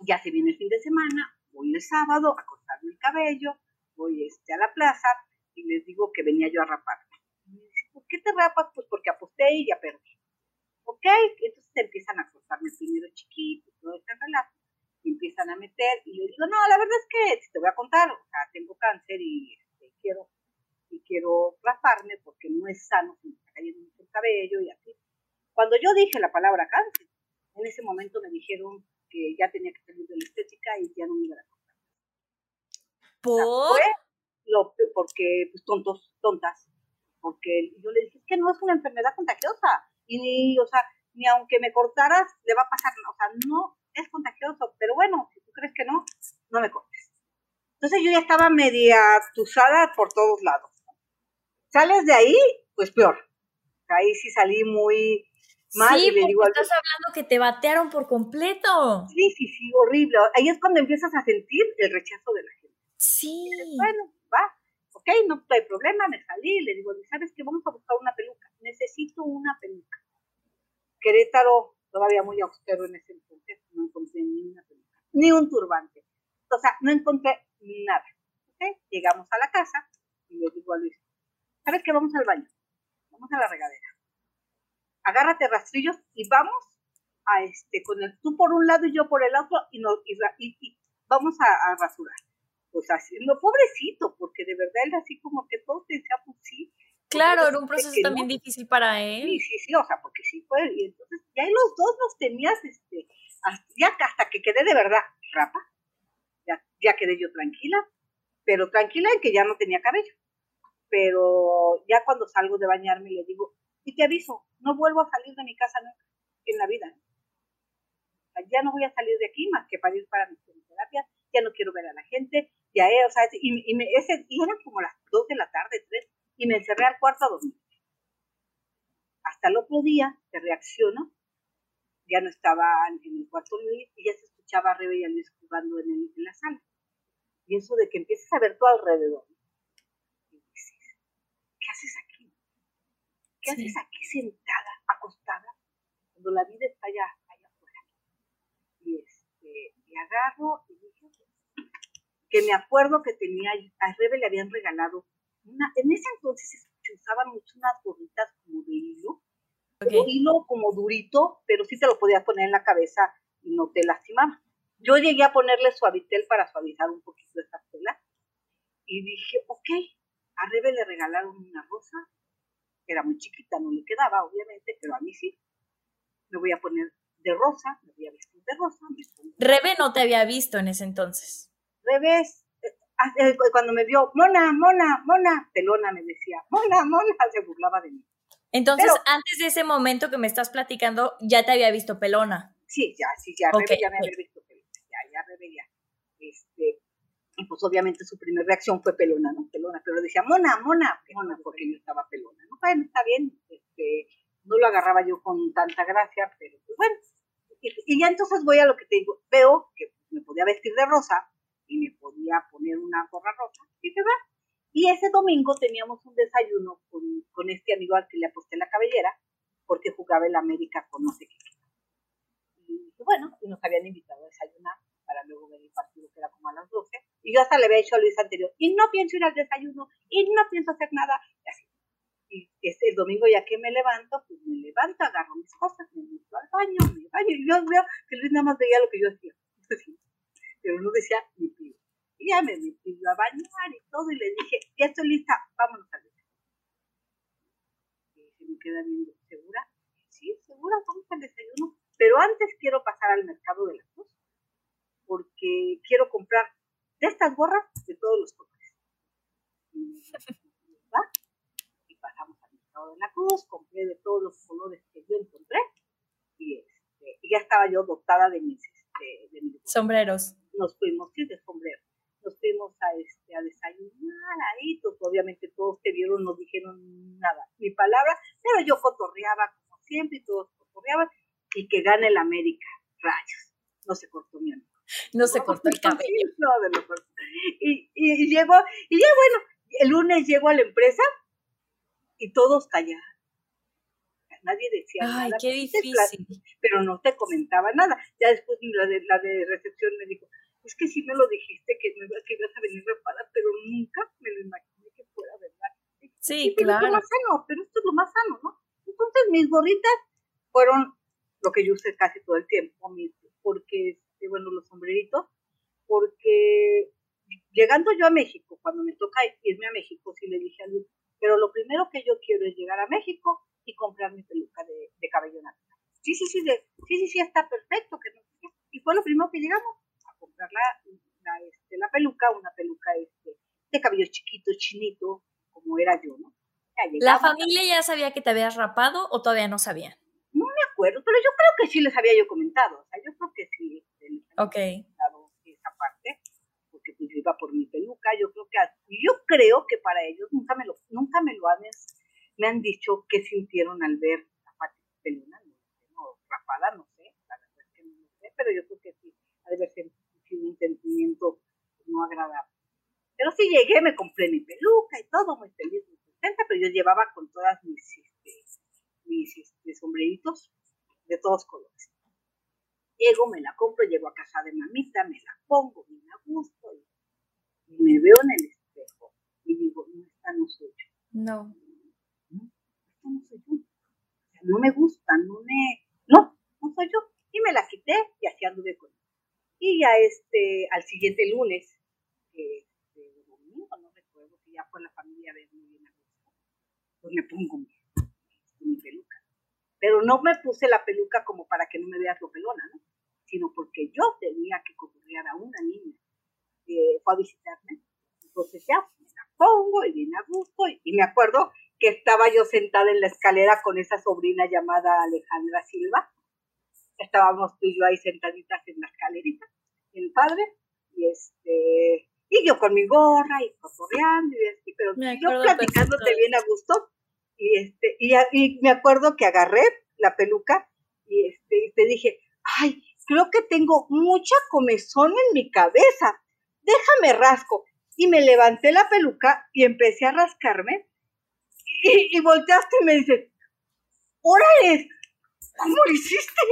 ya se viene el fin de semana, voy el sábado a cortarme el cabello, voy este, a la plaza, y les digo que venía yo a raparme. me dice, ¿por qué te rapas? Pues porque aposté y ya perdí. ¿Ok? Entonces empiezan a cortarme primero chiquito, todo este relajo, y empiezan a meter, y le digo, no, la verdad es que te voy a contar, o sea, tengo cáncer y quiero y quiero raparme porque no es sano, me está cayendo mucho el cabello y así. Cuando yo dije la palabra cáncer, en ese momento me dijeron que ya tenía que salir de la estética y ya no me iba a cortar. ¿Por? lo, porque, pues, tontos, tontas, porque yo le dije, es que no es una enfermedad contagiosa, y ni, o sea, ni aunque me cortaras, le va a pasar, o sea, no es contagioso, pero bueno, si tú crees que no, no me cortes. Entonces yo ya estaba media tusada por todos lados. Sales de ahí, pues peor. Ahí sí salí muy mal. Sí, y digo, estás hablando que te batearon por completo. Sí, sí, sí, horrible. Ahí es cuando empiezas a sentir el rechazo de la gente. Sí. bueno, va, ok, no hay problema, me salí, le digo, ¿sabes qué? Vamos a buscar una peluca, necesito una peluca. Querétaro, todavía muy austero en ese entonces, no encontré ni una peluca, ni un turbante. O sea, no encontré nada. ¿okay? Llegamos a la casa y le digo a Luis, ¿sabes qué? Vamos al baño, vamos a la regadera. Agárrate rastrillos y vamos a este, con el tú por un lado y yo por el otro y, no, y, vamos a, a rasurar pues haciendo pobrecito, porque de verdad él así como que todos decíamos pues sí. Claro, era un proceso también difícil para él. Sí, sí, sí, o sea, porque sí fue, y entonces ya los dos los tenías, este, ya hasta que quedé de verdad rapa, ya, quedé yo tranquila, pero tranquila en que ya no tenía cabello. Pero ya cuando salgo de bañarme le digo, y te aviso, no vuelvo a salir de mi casa nunca en la vida. ¿eh? ya no voy a salir de aquí más que para ir para mis terapias, ya no quiero ver a la gente, ya, o sea, y, y, me, ese, y eran como las 2 de la tarde, 3, y me encerré al cuarto a dormir. Hasta el otro día, te reacciono, ya no estaba en el cuarto Luis y ya se escuchaba a y a jugando en, el, en la sala. Y eso de que empiezas a ver todo alrededor. Y dices, ¿qué haces aquí? ¿Qué haces aquí sentada, acostada, cuando la vida está allá, allá afuera? Y, este, y agarro y que me acuerdo que tenía, a Rebe le habían regalado, una, en ese entonces se usaban mucho unas gorritas como de hilo, hilo como durito, pero sí te lo podías poner en la cabeza y no te lastimaba. Yo llegué a ponerle suavitel para suavizar un poquito y dije, ok, a Rebe le regalaron una rosa, era muy chiquita, no le quedaba obviamente, pero a mí sí. Me voy a poner de rosa, me voy a vestir de rosa. Rebe no te había visto en ese entonces. Rebe, eh, eh, cuando me vio, mona, mona, mona, pelona me decía, mona, mona, se burlaba de mí. Entonces, antes de ese momento que me estás platicando, ya te había visto pelona. Sí, ya, sí, ya, Rebe ya me había visto pelona, ya, ya, Rebe ya. Este, y pues obviamente su primera reacción fue pelona, ¿no? Pelona, pero decía, mona, mona, mona, porque yo estaba pelona, ¿no? Bueno, está bien, este, no lo agarraba yo con tanta gracia, pero pues bueno. Y, ya entonces voy a lo que te digo, veo que me podía vestir de rosa y me podía poner una gorra rosa, y se va. Y ese domingo teníamos un desayuno con, con este amigo al que le aposté la cabellera, porque jugaba el América con no sé qué. Y bueno, y nos habían invitado a desayunar para luego ver el partido que era como a las 12. Y yo hasta le había dicho a Luis anterior, y no pienso ir al desayuno, y no pienso hacer nada, y así. Y este, el domingo ya que me levanto, pues me levanto, agarro mis cosas, me meto al baño, me baño, y yo veo que Luis nada más veía lo que yo hacía. Pero no decía ni pido. Y ya me metí a bañar y todo, y le dije, ya estoy lista, vámonos al desayuno. Y se me queda viendo, ¿segura? Sí, segura, vamos al desayuno. Pero antes quiero pasar al mercado de la cruz porque quiero comprar de estas gorras de todos los colores. Y, pasamos al mercado de la cruz, compré de todos los colores que yo encontré y, este, ya estaba yo dotada de mis, este, sombreros. Nos fuimos, sí, de sombrero. Nos fuimos a, este, a desayunar ahí, pues, obviamente todos te vieron, no dijeron nada, ni palabra, pero yo cotorreaba como siempre y todos cotorreaban y que gane el América, rayos, no se cortó mi amigo. No se cortó el cabello. No, de lo y, y, llegó, y ya bueno, el lunes llego a la empresa y todos callaban. Nadie decía Ay, nada. qué difícil. Pero no te comentaba nada. Ya después la de, la de recepción me dijo, es que sí me lo dijiste que, me, que ibas a venir reparada, pero nunca me lo imaginé que fuera verdad. Sí, claro. Es lo más sano, pero esto es lo más sano, ¿no? Entonces mis gorritas fueron lo que yo usé casi todo el tiempo, porque bueno, los sombreritos, porque llegando yo a México, cuando me toca irme a México, sí le dije a Luis, pero lo primero que yo quiero es llegar a México y comprar mi peluca de, cabello natural. Sí, sí, sí, sí, sí, sí, está perfecto. Que no, y fue lo primero que llegamos a comprar la, este, la peluca, una peluca este, de cabello chiquito, chinito, como era yo, ¿no? ¿La familia ya sabía que te habías rapado o todavía no sabía? No me acuerdo, pero yo creo que sí les había yo comentado. O sea, yo creo que sí. Ok. Esa parte, porque pues yo iba por mi peluca, yo creo que, yo creo que para ellos nunca me lo, nunca me lo han, me han dicho qué sintieron al ver la parte peluna, no, rapada, no sé, la verdad es que no lo sé, pero yo creo que sí, ha de haber sido un sentimiento no agradable. Pero sí llegué, me compré mi peluca y todo, muy feliz, muy contenta, pero yo llevaba con todas mis, este, mis este, sombreritos de todos colores. Llego, me la compro, llego a casa de mamita, me la pongo bien a gusto y, me veo en el espejo y digo, no, esta no soy yo. No. No, esta no soy yo. O sea, no me gusta, no me... No, no soy yo. Y me la quité y así anduve con ella. Y ya este, al siguiente lunes, este, domingo, no recuerdo, que ya fue la familia a gusto, pues me pongo mi, mi peluca. Pero no me puse la peluca como para que no me veas lo pelona, ¿no? sino porque yo tenía que concurrir a una niña que fue a visitarme. Entonces ya me la pongo y viene a gusto. Y, me acuerdo que estaba yo sentada en la escalera con esa sobrina llamada Alejandra Silva. Estábamos tú y yo ahí sentaditas en la escalerita, el padre, y este y yo con mi gorra y cotorreando y así, pero yo platicándote bien a gusto y este y, y, me acuerdo que agarré la peluca y este y te dije, "Ay, creo que tengo mucha comezón en mi cabeza. Déjame rasco. Y me levanté la peluca y empecé a rascarme. Y, volteaste y me dice, órale, ¿cómo lo hiciste?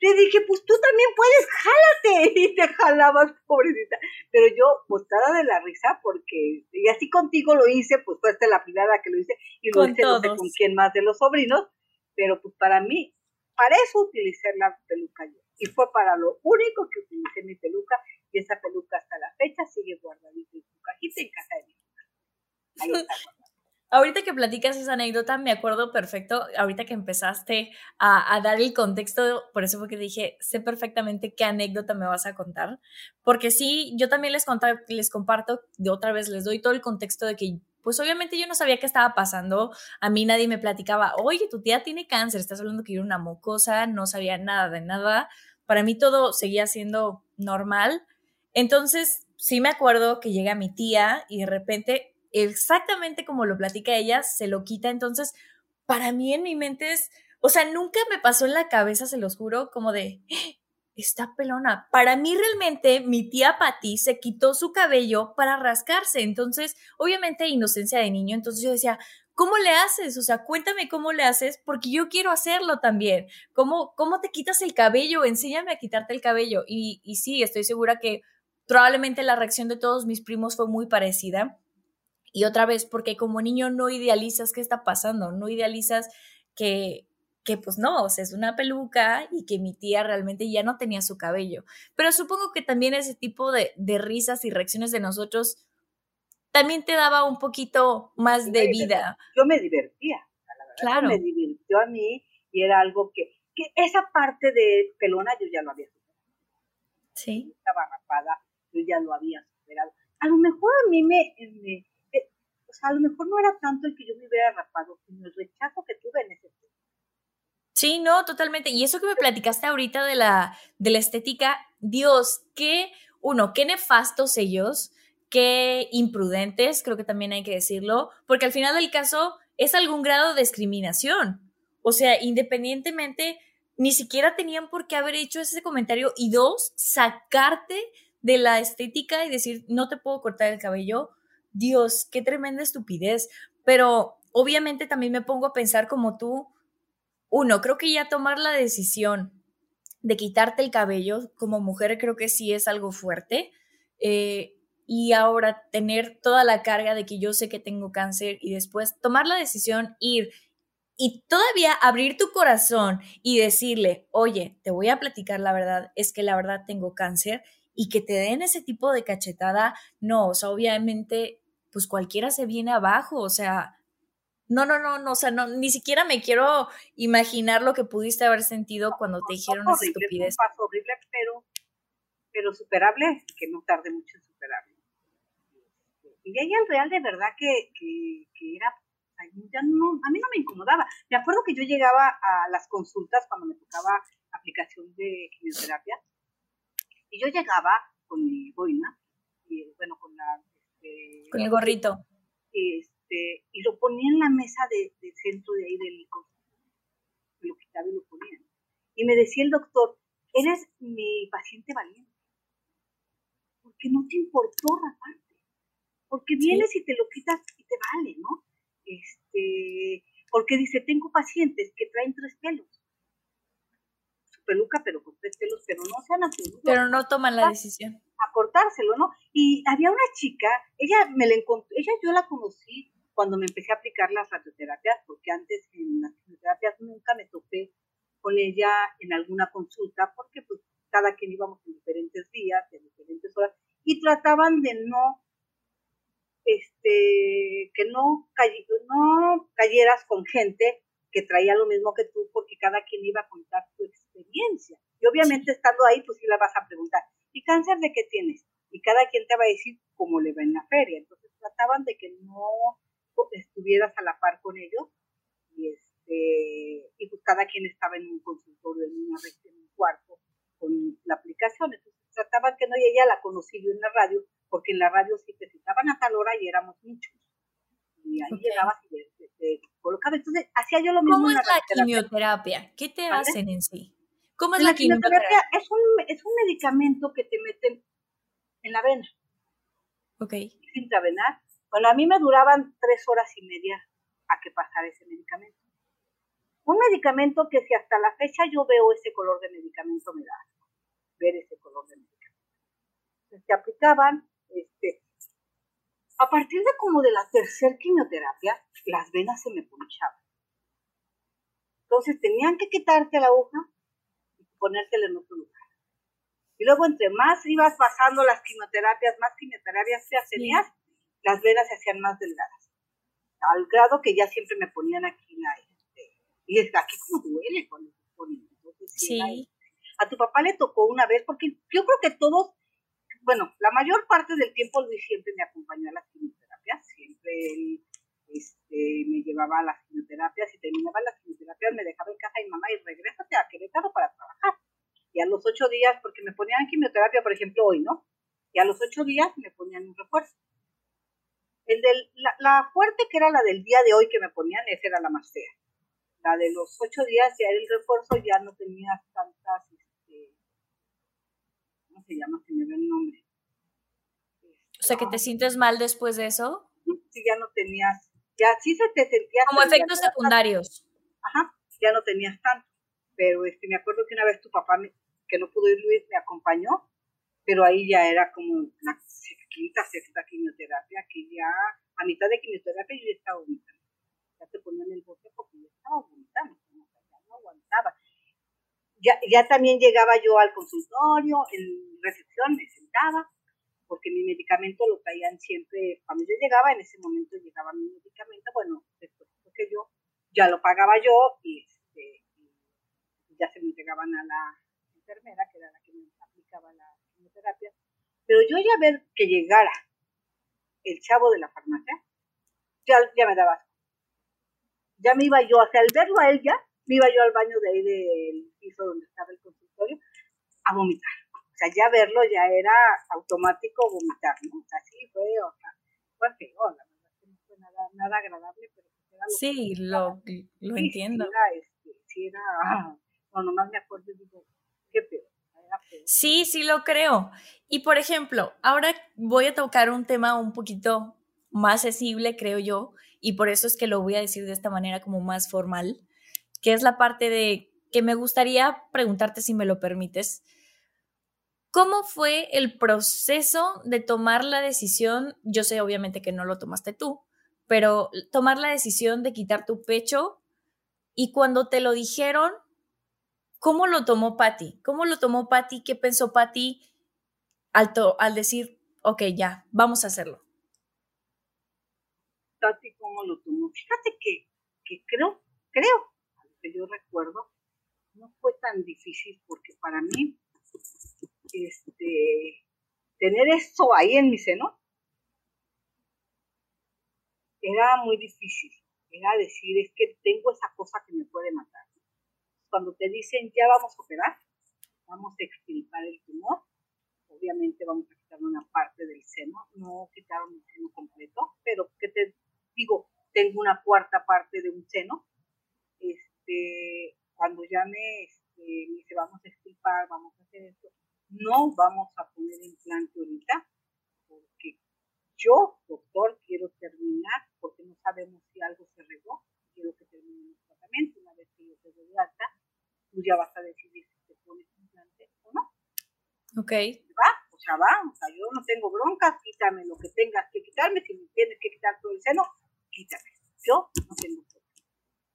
Le dije, pues tú también puedes, jálate. Y te jalabas, pobrecita. Pero yo, botada de la risa, porque, y así contigo lo hice, pues fuiste la primera que lo hice, y lo hice no sé con quién más de los sobrinos, pero pues para mí, para eso utilicé la peluca yo Y fue para lo único que utilicé mi peluca y esa peluca hasta la fecha sigue guardadita en su cajita en casa de mi Ahí está. Ahorita que platicas esa anécdota, me acuerdo perfecto, ahorita que empezaste a, dar el contexto, por eso fue que dije, sé perfectamente qué anécdota me vas a contar, porque sí, yo también les, les comparto, de otra vez les doy todo el contexto de que, pues obviamente yo no sabía qué estaba pasando, a mí nadie me platicaba, oye, tu tía tiene cáncer, estás hablando que era una mocosa, no sabía nada de nada, para mí todo seguía siendo normal, entonces sí me acuerdo que llega mi tía y de repente exactamente como lo platica ella, se lo quita. Entonces, para mí en mi mente es, o sea, nunca me pasó en la cabeza, se los juro, como de, ¡Ah! está pelona. Para mí realmente mi tía Patti se quitó su cabello para rascarse. Entonces, obviamente inocencia de niño, entonces yo decía, ¿cómo le haces? O sea, cuéntame cómo le haces porque yo quiero hacerlo también. ¿Cómo, cómo te quitas el cabello? Enséñame a quitarte el cabello. Y sí, estoy segura que probablemente la reacción de todos mis primos fue muy parecida. Y otra vez, porque como niño no idealizas qué está pasando, no idealizas que, que pues no, o sea, es una peluca y que mi tía realmente ya no tenía su cabello. Pero supongo que también ese tipo de, de risas y reacciones de nosotros también te daba un poquito más de vida. Yo me divertía, la verdad, claro. me divirtió a mí y era algo que, que esa parte de pelona yo ya lo había superado. Sí. Estaba rapada, yo ya lo había superado. A lo mejor a mí me, me o sea, a lo mejor no era tanto el que yo me hubiera rapado, sino el rechazo que tuve en ese tiempo. Sí, no, totalmente. Y eso que me platicaste ahorita de la, de la estética, Dios, qué, uno, qué nefastos ellos, qué imprudentes, creo que también hay que decirlo, porque al final del caso es algún grado de discriminación. O sea, independientemente, ni siquiera tenían por qué haber hecho ese comentario. Y dos, sacarte de la estética y decir, no te puedo cortar el cabello Dios, qué tremenda estupidez. Pero obviamente también me pongo a pensar como tú, uno, creo que ya tomar la decisión de quitarte el cabello como mujer creo que sí es algo fuerte. Eh, y ahora tener toda la carga de que yo sé que tengo cáncer y después tomar la decisión, ir y todavía abrir tu corazón y decirle, oye, te voy a platicar la verdad, es que la verdad tengo cáncer y que te den ese tipo de cachetada, no, o sea, obviamente pues cualquiera se viene abajo, o sea, no, no, no, no, o sea, no, ni siquiera me quiero imaginar lo que pudiste haber sentido cuando te dijeron esa estupidez. Un paso horrible, pero, pero superable, que no tarde mucho en superarlo. Y ella en real de verdad que, que, era, ya no, a mí no me incomodaba. Me acuerdo que yo llegaba a las consultas cuando me tocaba aplicación de quimioterapia, y yo llegaba con mi boina, y bueno, con la este, Con el gorrito. Este, y lo ponía en la mesa de, centro de ahí del Me lo quitaba y lo ponía. Y me decía el doctor, eres mi paciente valiente. Porque no te importó raparte. Porque vienes y te lo quitas y te vale, ¿no? Este, porque dice, tengo pacientes que traen tres pelos. Su peluca, pero con tres pelos, pero no sean así. Pero no toman la decisión a cortárselo, ¿no? Y había una chica, ella me la encontró, ella yo la conocí cuando me empecé a aplicar las radioterapias, porque antes en las radioterapias nunca me topé con ella en alguna consulta, porque pues cada quien íbamos en diferentes días, en diferentes horas, y trataban de no, este, que no, no cayeras con gente que traía lo mismo que tú, porque cada quien iba a contar su experiencia. Y obviamente estando ahí, pues sí la vas a preguntar, ¿y cáncer de qué tienes? Y cada quien te va a decir cómo le va en la feria. Entonces trataban de que no estuvieras a la par con ellos y, este, y pues cada quien estaba en un consultorio, en una en un cuarto con la aplicación. Entonces trataban que no, y ella la conocí yo en la radio, porque en la radio sí te citaban a tal hora y éramos muchos. Y ahí llegabas y te, colocaba. Entonces hacía yo lo mismo. ¿Cómo es la quimioterapia? ¿Qué te hacen en sí? ¿Cómo es la, quimioterapia? Es un, es un medicamento que te meten en la vena. Ok. Es intravenar. Bueno, a mí me duraban tres horas y media a que pasara ese medicamento. Un medicamento que si hasta la fecha yo veo ese color de medicamento me da ver ese color de medicamento. Se aplicaban, este, a partir de como de la tercera quimioterapia, las venas se me punchaban. Entonces tenían que quitarte la aguja ponértela en otro lugar. Y luego entre más ibas pasando las quimioterapias, más quimioterapias te tenías, las venas se hacían más delgadas. Al grado que ya siempre me ponían aquí la... Este, y es aquí como duele cuando te ponen. sí. a tu papá le tocó una vez, porque yo creo que todos, bueno, la mayor parte del tiempo Luis siempre me acompañó a las quimioterapias, siempre él este, me llevaba a las quimioterapias y terminaba las quimioterapias, me dejaba en casa y mamá y regrésate a Querétaro para trabajar. Y a los ocho días, porque me ponían quimioterapia, por ejemplo, hoy, ¿no? Y a los ocho días me ponían un refuerzo. El del, la, fuerte que era la del día de hoy que me ponían, esa era la más fea. La de los ocho días ya era el refuerzo, ya no tenía tantas, este, ¿cómo se llama? Se me ve el nombre. o sea, que te sientes mal después de eso. Sí, ya no tenías, ya sí se te sentía. Como efectos secundarios. Ajá, ya no tenías tanto pero este, me acuerdo que una vez tu papá, que no pudo ir Luis, me acompañó, pero ahí ya era como la quinta, sexta quimioterapia, que ya a mitad de quimioterapia yo ya estaba vomitando. Ya te ponían el bote porque yo estaba vomitando, ya no aguantaba. Ya, ya también llegaba yo al consultorio, en recepción me sentaba, porque mi medicamento lo traían siempre, cuando yo llegaba, en ese momento llegaba mi medicamento, bueno, después que yo ya lo pagaba yo y ya se me entregaban a la enfermera, que era la que me aplicaba la quimioterapia. Pero yo ya ver que llegara el chavo de la farmacia, ya, ya me daba Ya me iba yo, o sea, al verlo a él ya, me iba yo al baño de ahí del piso donde estaba el consultorio a vomitar. O sea, ya verlo ya era automático vomitar, ¿no? O sea, sí fue, o sea, fue feo, la verdad que no fue nada, nada agradable, pero pues era lo Sí, lo, lo entiendo. Sí, era, este, sí era nomás me acuerdo digo, qué peor. Sí, sí lo creo. Y por ejemplo, ahora voy a tocar un tema un poquito más sensible, creo yo, y por eso es que lo voy a decir de esta manera como más formal, que es la parte de que me gustaría preguntarte si me lo permites. ¿Cómo fue el proceso de tomar la decisión? Yo sé obviamente que no lo tomaste tú, pero tomar la decisión de quitar tu pecho y cuando te lo dijeron, ¿Cómo lo tomó Patty? ¿Cómo lo tomó Patty? ¿Qué pensó Patty al, al decir, ok, ya, vamos a hacerlo? Patty, ¿cómo lo tomó? Fíjate que, que creo, creo, que yo recuerdo, no fue tan difícil porque para mí, este, tener esto ahí en mi seno era muy difícil. Era decir, es que tengo esa cosa que me puede matar cuando te dicen ya vamos a operar, vamos a extirpar el tumor, obviamente vamos a quitar una parte del seno, no quitaron el seno completo, pero que te digo, tengo una cuarta parte de un seno, este, cuando ya me, este, dice vamos a extirpar, vamos a hacer esto, no vamos a poner implante ahorita, porque yo, doctor, quiero terminar, porque no sabemos si algo se regó, quiero que termine el tratamiento, una vez que yo te doy alta, tú ya vas a decidir si te pones implante o no. Ok. Va, o sea, va, o sea, yo no tengo broncas, quítame lo que tengas que quitarme, si me tienes que quitar todo el seno, quítame. Yo no tengo problema.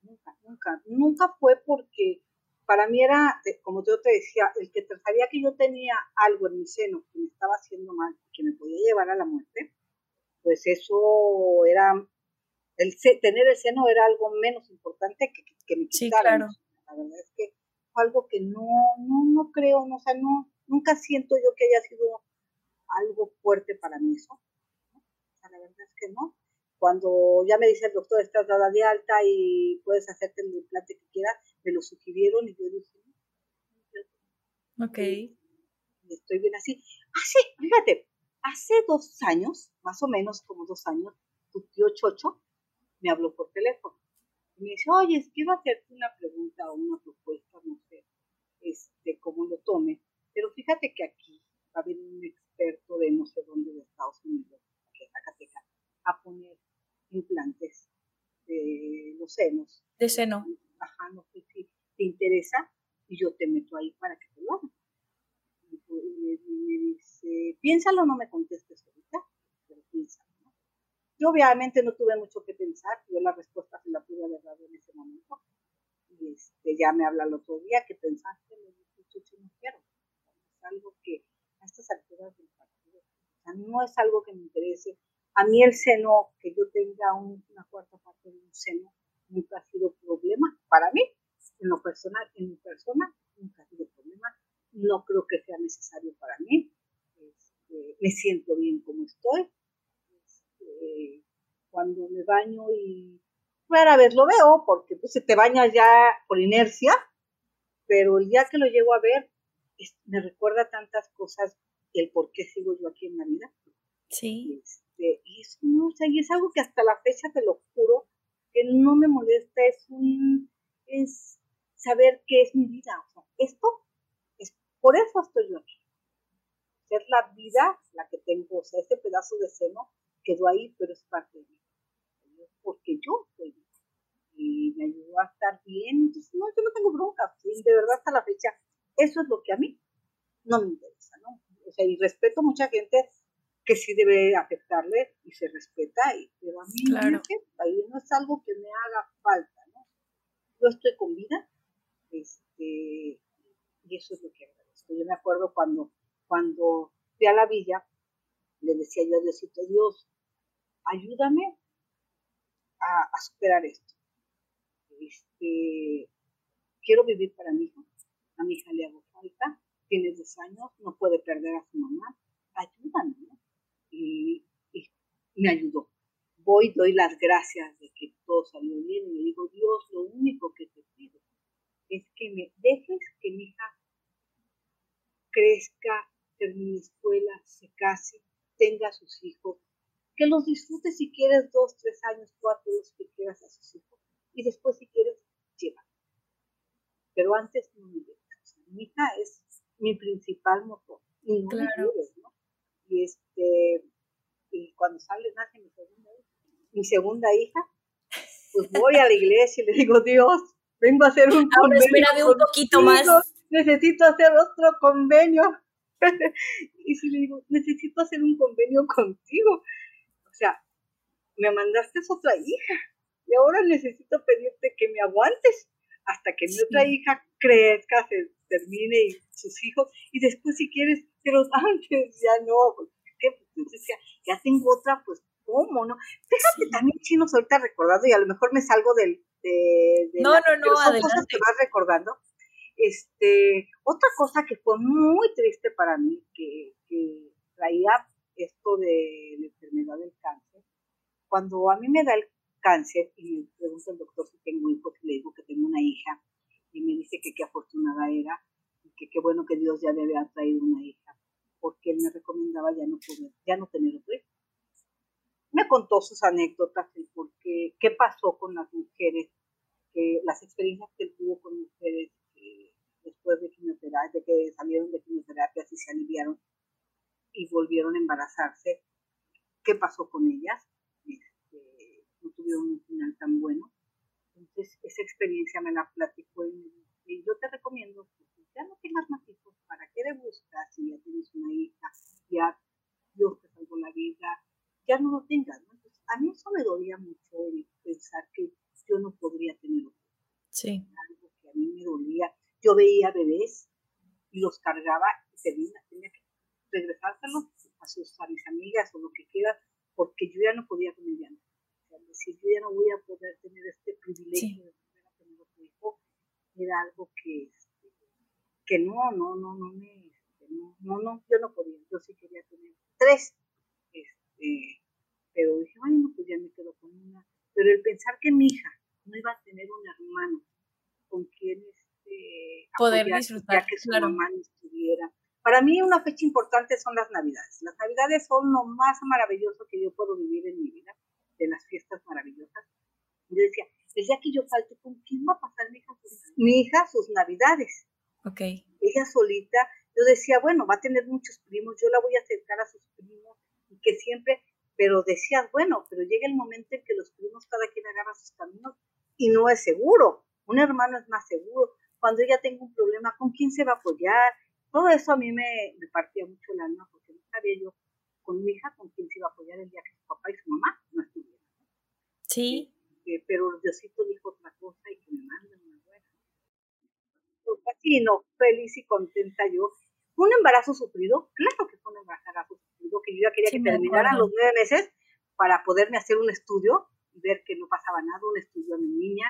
Nunca, nunca, nunca fue porque para mí era, como yo te decía, el que sabía que yo tenía algo en mi seno que me estaba haciendo mal, que me podía llevar a la muerte, pues eso era, el tener el seno era algo menos importante que, que me quitaran. Sí, claro. La verdad es que algo que no, no, no creo, no, o sea, no, nunca siento yo que haya sido algo fuerte para mí eso. O sea, la verdad es que no. Cuando ya me dice el doctor, estás dada de alta y puedes hacerte el implante que quieras, me lo sugirieron y yo dije, no, ok. Y estoy bien así. Hace, fíjate, hace dos años, más o menos como dos años, tu tío Chocho me habló por teléfono me dice, oye, quiero hacerte una pregunta o una propuesta, no sé, este, cómo lo tome, pero fíjate que aquí va a haber un experto de no sé dónde de Estados Unidos, de Zacatecas, a poner implantes de los senos. De seno. Ajá, no si te interesa y yo te meto ahí para que te lo hagas. Y me dice, piénsalo, no me contestes ahorita, pero piénsalo. Yo obviamente no tuve mucho que pensar, yo la respuesta se la pude haber dado en ese momento. Y este, ya me habla el otro día, que pensaste? Le dije, estuche no quiero. Es algo que a estas alturas del partido, o sea, no es algo que me interese. A mí el seno, que yo tenga una cuarta parte de un seno, nunca ha sido problema para mí, en lo personal, en mi persona, nunca ha sido problema. No creo que sea necesario para mí. Este, me siento bien como estoy. Este, cuando me baño y rara vez lo veo porque pues, se te baña ya por inercia, pero el día que lo llego a ver me recuerda tantas cosas el por qué sigo yo aquí en la vida. Sí. Este, y, es, no, o sea, y es algo que hasta la fecha te lo juro que no me molesta, es un es saber qué es mi vida. O sea, esto es por eso estoy yo aquí. Ser la vida la que tengo, o sea, este pedazo de seno quedó ahí, pero es parte de mí. Porque yo estoy y me ayudó a estar bien. Entonces, no, yo no tengo bronca. De verdad, hasta la fecha, eso es lo que a mí no me interesa, ¿no? O sea, y respeto a mucha gente que sí debe afectarle y se respeta, y, pero a mí no me afecta y no es algo que me haga falta, ¿no? Yo estoy con vida, este, y eso es lo que agradezco. Yo me acuerdo cuando, cuando fui a la villa, le decía yo a Diosito, Dios, ayúdame a, a superar esto este, quiero vivir para mi hija, a mi hija le hago falta, tiene 10 años, no puede perder a su mamá, ayúdame, Y, me ayudó. Voy, doy las gracias de que todo salió bien y le digo, Dios, lo único que te pido es que me dejes que mi hija crezca, termine escuela, se case, tenga sus hijos, que los disfrute si quieres dos, tres años, cuatro, los que quieras a sus hijos y después si quieres, lleva. Pero antes no me dejes. mi hija es mi principal motor y no claro. me. Y este, y cuando sale, nace mi segunda hija, mi segunda hija, pues voy a la iglesia y le digo, Dios, vengo a hacer un Ahora convenio. un poquito más. Necesito hacer otro convenio. y si le digo, necesito hacer un convenio contigo. O sea, me mandaste otra hija y ahora necesito pedirte que me aguantes hasta que mi otra hija crezca, se termine y sus hijos, y después si quieres, pero antes ya no, ¿qué? Entonces ya, ya tengo otra, pues, ¿cómo, no? Fíjate también, chinos, ahorita recordando, y a lo mejor me salgo del... De, no, no, no, son cosas que vas recordando. Este, otra cosa que fue muy triste para mí, que, que traía esto de la enfermedad del cáncer, cuando a mí me da el cáncer y me pregunta el doctor si tengo hijos y le digo que tengo una hija y me dice que qué afortunada era y que qué bueno que Dios ya me había traído una hija porque él me recomendaba ya no poder, ya no tener otro hijo. Me contó sus anécdotas y por qué, qué pasó con las mujeres, que, las experiencias que tuvo con mujeres después de quimioterapia, de que salieron de quimioterapia y se aliviaron y volvieron a embarazarse, qué pasó con ellas tuvieron un final tan bueno. Entonces, esa experiencia me la platicó y, y yo te recomiendo que ya no tengas más hijos, ¿para qué le buscas si ya tienes una hija, ya Dios te salvó la vida, ya no lo tengas, ¿no? Entonces, a mí eso me dolía mucho el pensar que yo no podría tener otro. Sí. Algo que a mí me dolía. Yo veía bebés y los cargaba y tenía, tenía que regresárselos a, sus, a mis amigas o lo que quieras, porque yo ya no podía con el llanto decir, yo ya no voy a poder tener este privilegio de volver a tener otro hijo, era algo que, este, que no, no, no, no me, este, no, no, no, yo no podía, yo sí quería tener tres, este, pero dije, ay, no, pues ya me quedo con una, pero el pensar que mi hija no iba a tener un hermano con quien disfrutar, que su mamá no estuviera. Para mí una fecha importante son las navidades. Las navidades son lo más maravilloso que yo puedo vivir en mi vida de las fiestas maravillosas. Yo decía, el día que yo falte, ¿con quién va a pasar mi hija sus, mi hija sus navidades? Ok. Ella solita, yo decía, bueno, va a tener muchos primos, yo la voy a acercar a sus primos, y que siempre, pero decías, bueno, pero llega el momento en que los primos cada quien agarra sus caminos y no es seguro. Un hermano es más seguro. Cuando ella tenga un problema, ¿con quién se va a apoyar? Todo eso a mí me, me partía mucho el alma porque no sabía yo con mi hija con quién se iba a apoyar el día que su papá y su mamá no estuvieran. Sí. Eh, pero Diosito dijo otra cosa y que me manda una buena. así, no, feliz y contenta yo. ¿Fue un embarazo sufrido? Claro que fue un embarazo sufrido, que yo ya quería que terminaran los nueve meses para poderme hacer un estudio y ver que no pasaba nada, un estudio a mi niña.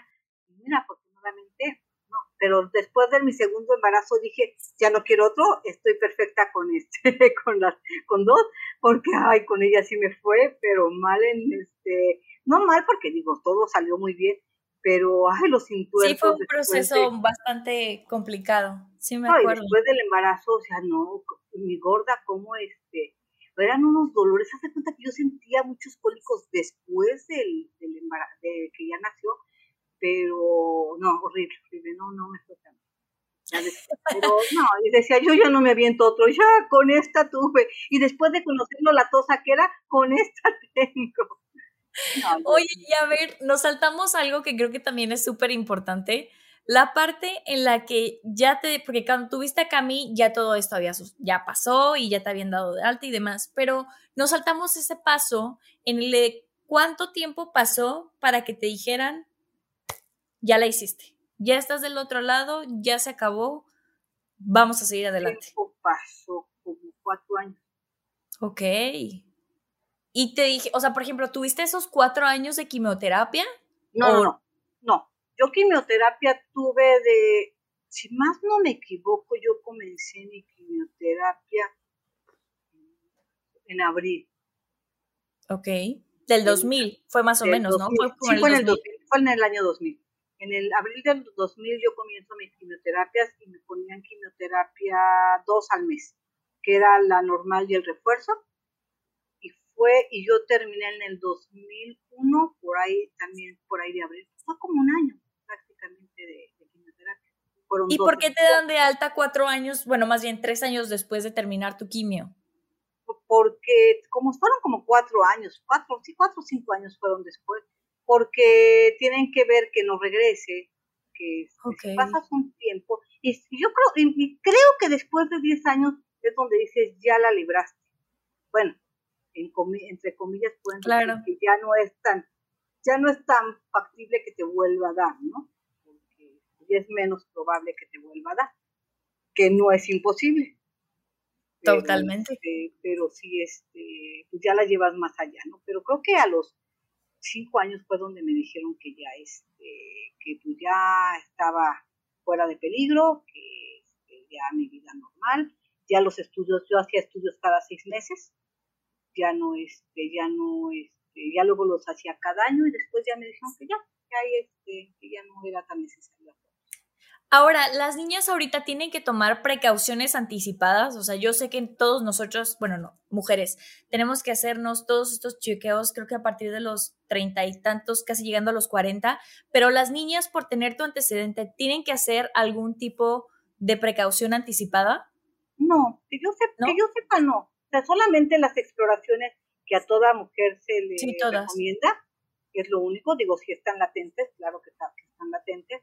Y mira, afortunadamente, no. Pero después de mi segundo embarazo dije, ya no quiero otro, estoy perfecta con este, con las, con dos, porque ay, con ella sí me fue, pero mal en este, no mal porque digo, todo salió muy bien, pero ay, los intuitos. Sí, fue un proceso bastante complicado, sí me acuerdo. después del embarazo, o sea, no, mi gorda, como este, eran unos dolores, hace cuenta que yo sentía muchos cólicos después del, del embarazo, de que ya nació, pero no, horrible, horrible, no, no me fue pero no, y decía, yo ya no me aviento otro, ya con esta tuve. Y después de conocerlo la tosa que era, con esta tengo. Oye, y a ver, nos saltamos algo que creo que también es súper importante. La parte en la que ya te, porque cuando tuviste a Cami, ya todo esto había, ya pasó y ya te habían dado de alta y demás, pero nos saltamos ese paso en el de cuánto tiempo pasó para que te dijeran, ya la hiciste, ya estás del otro lado, ya se acabó, vamos a seguir adelante. Tiempo pasó como cuatro años. Ok. Y te dije, o sea, por ejemplo, ¿tuviste esos cuatro años de quimioterapia? No, no, no. Yo quimioterapia tuve de, si más no me equivoco, yo comencé mi quimioterapia en abril. Ok. Del 2000, fue más o menos, ¿no? Fue, sí, fue, en el 2000, fue en el año 2000. En el abril del 2000 yo comienzo mis quimioterapias y me ponían quimioterapia dos al mes, que era la normal y el refuerzo fue y yo terminé en el 2001, por ahí también, por ahí de abril. Fue como un año prácticamente de, quimioterapia. ¿Y por qué te dan de alta cuatro años, bueno, más bien tres años después de terminar tu quimio? Porque como fueron como cuatro años, cuatro, sí, cuatro o cinco años fueron después, porque tienen que ver que no regrese, que pasas un tiempo. Y yo creo, y creo que después de diez años es donde dices, ya la libraste. Bueno, entre comillas, pueden decir que ya no es tan, ya no es tan factible que te vuelva a dar, ¿no? Porque es menos probable que te vuelva a dar, que no es imposible. Totalmente. Este, pero sí, este, pues ya la llevas más allá, ¿no? Pero creo que a los cinco años fue donde me dijeron que ya, este, que pues ya estaba fuera de peligro, que este, ya mi vida normal, ya los estudios, yo hacía estudios cada seis meses, ya no, este, ya no, este, ya luego los hacía cada año y después ya me dijeron que ya, que, este, que ya no era tan necesario. Ahora, las niñas ahorita tienen que tomar precauciones anticipadas, o sea, yo sé que todos nosotros, bueno, no, mujeres, tenemos que hacernos todos estos chequeos, creo que a partir de los treinta y tantos, casi llegando a los cuarenta, pero las niñas por tener tu antecedente, ¿tienen que hacer algún tipo de precaución anticipada? No, que yo, sepa, que yo sepa no. Sea, solamente las exploraciones que a toda mujer se le recomienda, es lo único, digo, si están latentes, claro que, están latentes,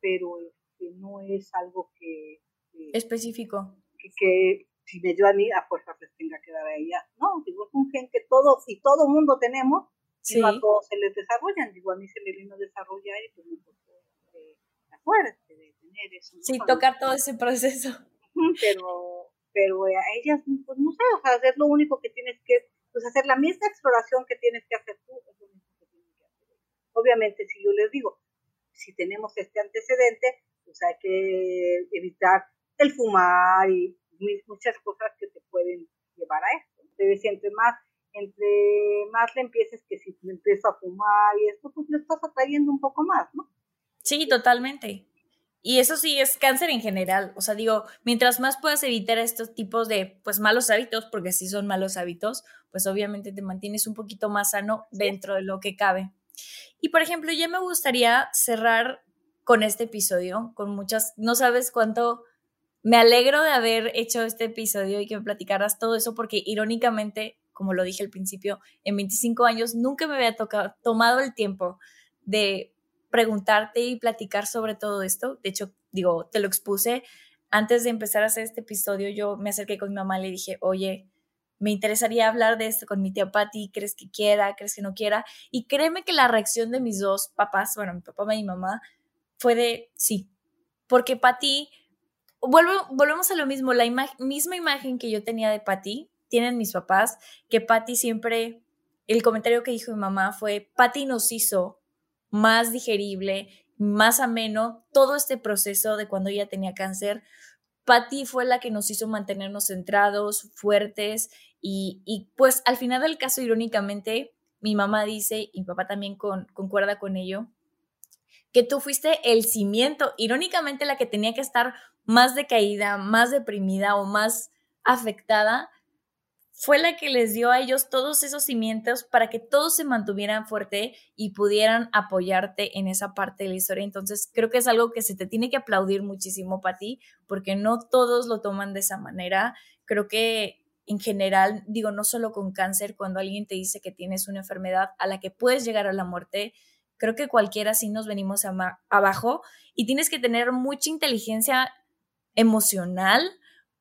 pero no es algo que... Específico. Que, si me dio a mí, a fuerza les tenga que dar a ella. No, digo, es un gen que todos y todo mundo tenemos, y no a todos se les desarrollan. Digo, a mí se me vino a desarrollar y pues me tocó eh, la suerte de tener eso. Sí, tocar todo ese proceso. Pero pero a ellas, pues no sé, o sea, es lo único que tienes que, pues hacer la misma exploración que tienes que hacer tú, es lo mismo que tienes que hacer. Obviamente, si yo les digo, si tenemos este antecedente, pues hay que evitar el fumar y muchas cosas que te pueden llevar a esto. Entonces, entre más, entre más le empieces, que si le empiezo a fumar y esto, pues le estás atrayendo un poco más, ¿no? Sí, totalmente. Y eso sí es cáncer en general. O sea, digo, mientras más puedas evitar estos tipos de, pues, malos hábitos, porque si son malos hábitos, pues obviamente te mantienes un poquito más sano dentro de lo que cabe. Y por ejemplo, ya me gustaría cerrar con este episodio, con muchas, no sabes cuánto me alegro de haber hecho este episodio y que me platicaras todo eso, porque irónicamente, como lo dije al principio, en 25 años nunca me había tocado, tomado el tiempo de preguntarte y platicar sobre todo esto. De hecho, digo, te lo expuse antes de empezar a hacer este episodio. Yo me acerqué con mi mamá y le dije, oye, me interesaría hablar de esto con mi tía Patti, ¿crees que quiera? ¿Crees que no quiera? Y créeme que la reacción de mis dos papás, bueno, mi papá y mi mamá, fue de sí, porque Patti volvemos a lo mismo, la misma imagen que yo tenía de Patty, tienen mis papás, que Patty siempre, el comentario que dijo mi mamá fue, Patty nos hizo más digerible, más ameno todo este proceso de cuando ella tenía cáncer. Patty fue la que nos hizo mantenernos centrados, fuertes y, pues al final del caso, irónicamente, mi mamá dice, y mi papá también con, concuerda con ello, que tú fuiste el cimiento, irónicamente la que tenía que estar más decaída, más deprimida o más afectada, fue la que les dio a ellos todos esos cimientos para que todos se mantuvieran fuerte y pudieran apoyarte en esa parte de la historia. Entonces, creo que es algo que se te tiene que aplaudir muchísimo para ti, porque no todos lo toman de esa manera. Creo que en general, digo, no solo con cáncer, cuando alguien te dice que tienes una enfermedad a la que puedes llegar a la muerte, creo que cualquiera sí nos venimos abajo y tienes que tener mucha inteligencia emocional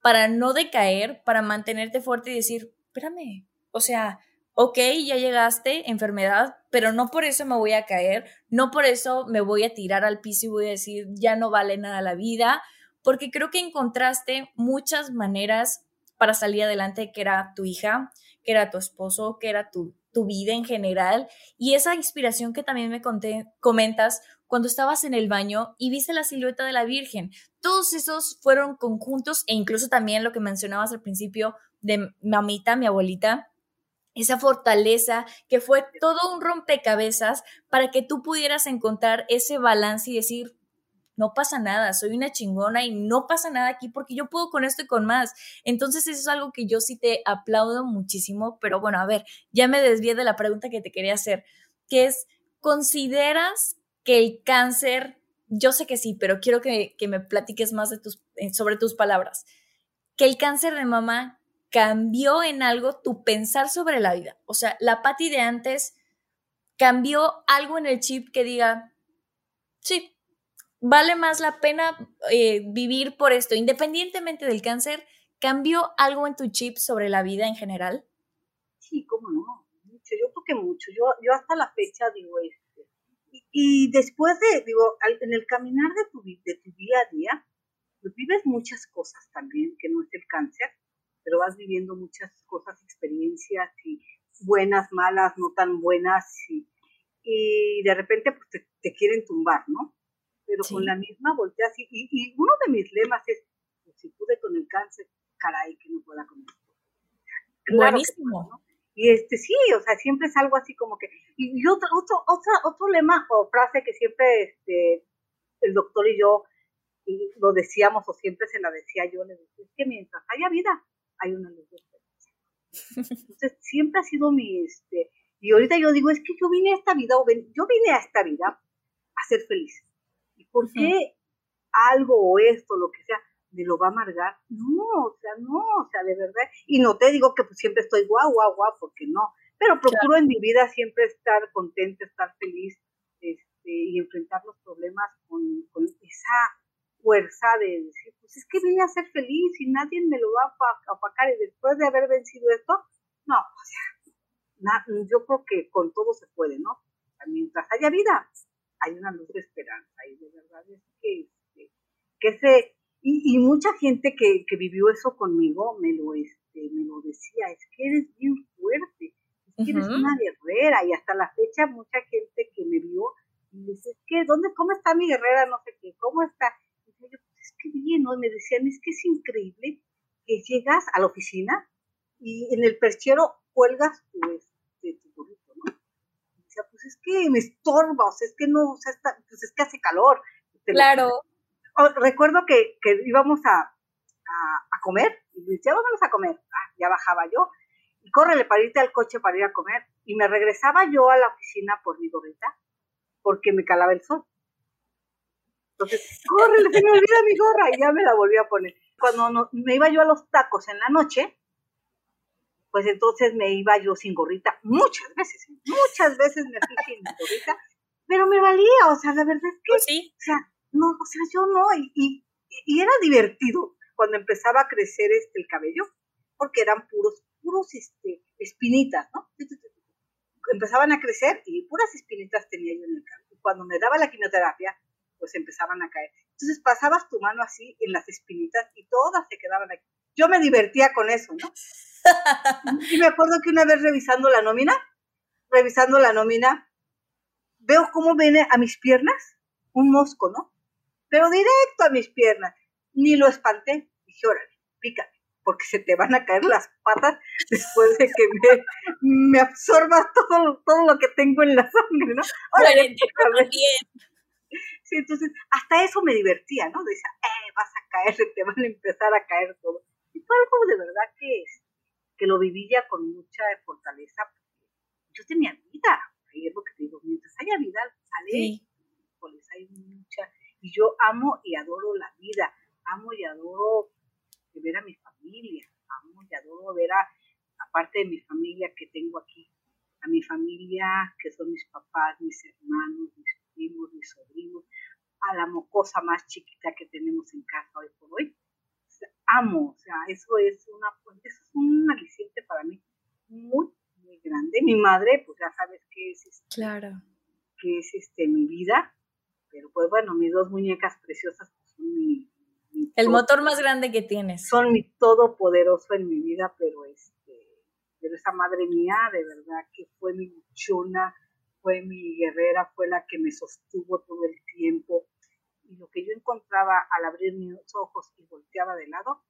para no decaer, para mantenerte fuerte y decir, espérame, o sea, ok, ya llegaste, enfermedad, pero no por eso me voy a caer, no por eso me voy a tirar al piso y voy a decir, ya no vale nada la vida, porque creo que encontraste muchas maneras para salir adelante, que era tu hija, que era tu esposo, que era tu, tu vida en general, y esa inspiración que también me comentas cuando estabas en el baño y viste la silueta de la Virgen. Todos esos fueron conjuntos e incluso también lo que mencionabas al principio de mamita, mi abuelita, esa fortaleza que fue todo un rompecabezas para que tú pudieras encontrar ese balance y decir, no pasa nada, soy una chingona y no pasa nada aquí porque yo puedo con esto y con más. Entonces eso es algo que yo sí te aplaudo muchísimo, pero bueno, a ver, ya me desvié de la pregunta que te quería hacer, que es, ¿consideras que el cáncer, yo sé que sí, pero quiero que, me platiques más de tus, eh, sobre tus palabras, que el cáncer de mamá cambió en algo tu pensar sobre la vida. O sea, la Patti de antes cambió algo en el chip que diga, sí, vale más la pena eh, vivir por esto, independientemente del cáncer, ¿cambió algo en tu chip sobre la vida en general? Sí, cómo no, mucho, yo que mucho. Yo, yo hasta la fecha digo, esto y, después de, digo, en el caminar de tu, de tu día a día, pues vives muchas cosas también, que no es el cáncer, pero vas viviendo muchas cosas, experiencias, y buenas, malas, no tan buenas, y, y de repente pues te, quieren tumbar, ¿no? Pero con la misma volteas, y, y, uno de mis lemas es, pues, si pude con el cáncer, caray, que no pueda con el Claro Buenísimo. Y este sí, o sea, siempre es algo así como que. Y, otro, otro, otro, otro lema o frase que siempre este, el doctor y yo lo decíamos o siempre se la decía yo, le decía, es que mientras haya vida, hay una luz de esperanza. Entonces, siempre ha sido mi, este, y ahorita yo digo, es que yo vine a esta vida, o yo vine a esta vida a ser feliz. ¿Y por qué algo o esto, lo que sea, me lo va a amargar. No, o sea, no, o sea, de verdad. Y no te digo que pues siempre estoy guau, guau, guau, porque no. Pero procuro en mi vida siempre estar contenta, estar feliz este, y enfrentar los problemas con, con esa fuerza de decir, pues es que vine a ser feliz y nadie me lo va a opacar. Y después de haber vencido esto, no, o sea, yo creo que con todo se puede, ¿no? mientras haya vida, hay una luz de esperanza. Y de verdad es que, este, que ese y, y mucha gente que, que, vivió eso conmigo me lo, este, me lo decía, es que eres bien fuerte, es que eres una guerrera y hasta la fecha mucha gente que me vio me dice, es que, ¿dónde, cómo está mi guerrera? No sé qué, ¿cómo está? Y yo, pues es que bien, ¿no? me decían, es que es increíble que llegas a la oficina y en el perchero cuelgas tu, este, tu burrito, ¿no? Y decía, pues es que me estorba, o sea, es que no, o sea, está, pues es que hace calor. Claro. Oh, recuerdo que, que íbamos a, a, comer, y decía, vámonos a comer. Ah, ya bajaba yo, y córrele para irte al coche para ir a comer. Y me regresaba yo a la oficina por mi gorrita, porque me calaba el sol. Entonces, córrele, se me olvida mi gorra, y ya me la volví a poner. Cuando me iba yo a los tacos en la noche, pues entonces me iba yo sin gorrita, muchas veces, muchas veces me fui sin gorrita, pero me valía, o sea, la verdad es que, pues sí. o sea, no, o sea, yo no, y, y, era divertido cuando empezaba a crecer este, el cabello, porque eran puros, puros este, espinitas, ¿no? Empezaban a crecer y puras espinitas tenía yo en el cabello. Y cuando me daba la quimioterapia, pues empezaban a caer. Entonces pasabas tu mano así en las espinitas y todas se quedaban aquí. Yo me divertía con eso, ¿no? y me acuerdo que una vez revisando la nómina, revisando la nómina, veo cómo viene a mis piernas un mosco, ¿no? Pero directo a mis piernas. Ni lo espanté. Dije, órale, pícate, porque se te van a caer las patas después de que me, me absorba todo, todo lo que tengo en la sangre, ¿no? Órale, Sí, entonces, hasta eso me divertía, ¿no? Decía, eh, vas a caer, te van a empezar a caer todo. Y fue algo de verdad que, es, que lo viví ya con mucha fortaleza. Yo tenía vida, ahí es lo que te digo, mientras haya vida, sale, pues hay mucha. Y yo amo y adoro la vida, amo y adoro ver a mi familia, amo y adoro ver a, aparte de mi familia que tengo aquí, a mi familia que son mis papás, mis hermanos, mis primos, mis sobrinos, a la mocosa más chiquita que tenemos en casa hoy por hoy. Amo, o sea, eso es una eso es un aliciente para mí muy, muy grande. Mi madre, pues ya sabes que es este, claro. que es este mi vida, pero pues bueno, mis dos muñecas preciosas pues, son mi, el motor más grande que tienes. Son mi todopoderoso en mi vida, pero este, pero esa madre mía, de verdad que fue mi luchona, fue mi guerrera, fue la que me sostuvo todo el tiempo. Y lo que yo encontraba al abrir mis ojos y volteaba de lado,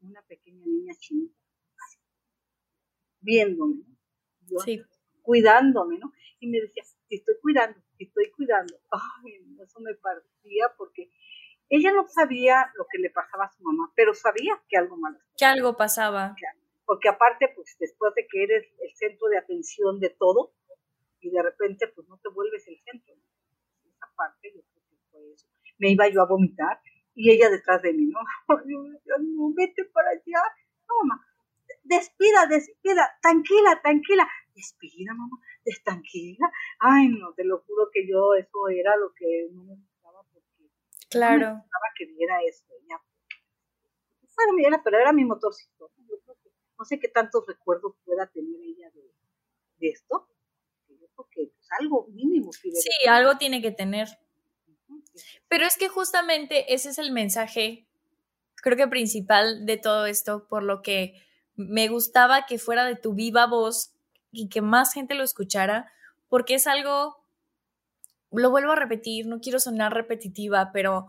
una pequeña niña chinita, viéndome, cuidándome, ¿no? Y me decía, estoy cuidando, estoy cuidando. Ay, eso me partía porque ella no sabía lo que le pasaba a su mamá, pero sabía que algo malo. Que algo pasaba. Porque aparte, pues después de que eres el centro de atención de todo, y de repente pues no te vuelves el centro. Esa parte yo fue eso. Me iba yo a vomitar y ella detrás de mí, ¿no? no, vete para allá. No, mamá, despida, despida, tranquila, tranquila. Despida, mamá, tranquila. Ay, no, te lo juro que yo eso era lo que no me gustaba porque claro. no me gustaba que viera eso. Ella, bueno, pero era mi motorcito. no sé qué tantos recuerdos pueda tener ella de, de esto, que pues, algo mínimo. sí, algo tiene que tener. Pero es que justamente ese es el mensaje, creo que principal de todo esto, por lo que me gustaba que fuera de tu viva voz y que más gente lo escuchara, porque es algo, lo vuelvo a repetir, no quiero sonar repetitiva, pero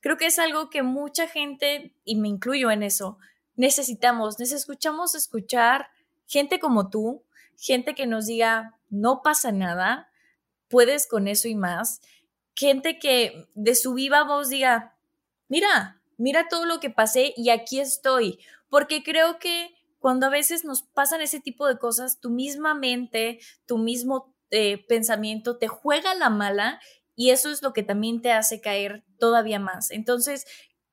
creo que es algo que mucha gente, y me incluyo en eso, necesitamos, necesitamos escuchar gente como tú, gente que nos diga, no pasa nada, puedes con eso y más. Gente que de su viva voz diga, mira, mira todo lo que pasé y aquí estoy, porque creo que cuando a veces nos pasan ese tipo de cosas, tu misma mente, tu mismo eh, pensamiento te juega la mala y eso es lo que también te hace caer todavía más. Entonces,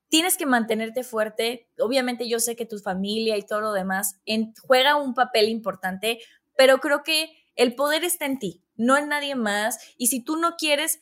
tienes que mantenerte fuerte. Obviamente yo sé que tu familia y todo lo demás juega un papel importante, pero creo que el poder está en ti, no en nadie más. Y si tú no quieres,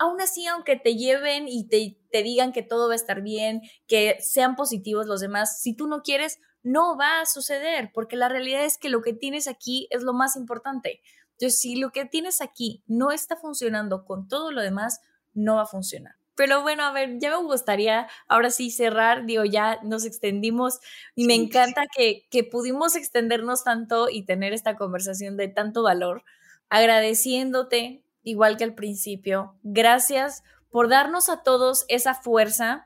aún así, aunque te lleven y te, te digan que todo va a estar bien, que sean positivos los demás, si tú no quieres, no va a suceder, porque la realidad es que lo que tienes aquí es lo más importante. Entonces, si lo que tienes aquí no está funcionando con todo lo demás, no va a funcionar. Pero bueno, a ver, ya me gustaría ahora sí cerrar, digo, ya nos extendimos y me encanta que, que pudimos extendernos tanto y tener esta conversación de tanto valor, agradeciéndote, igual que al principio, gracias por darnos a todos esa fuerza.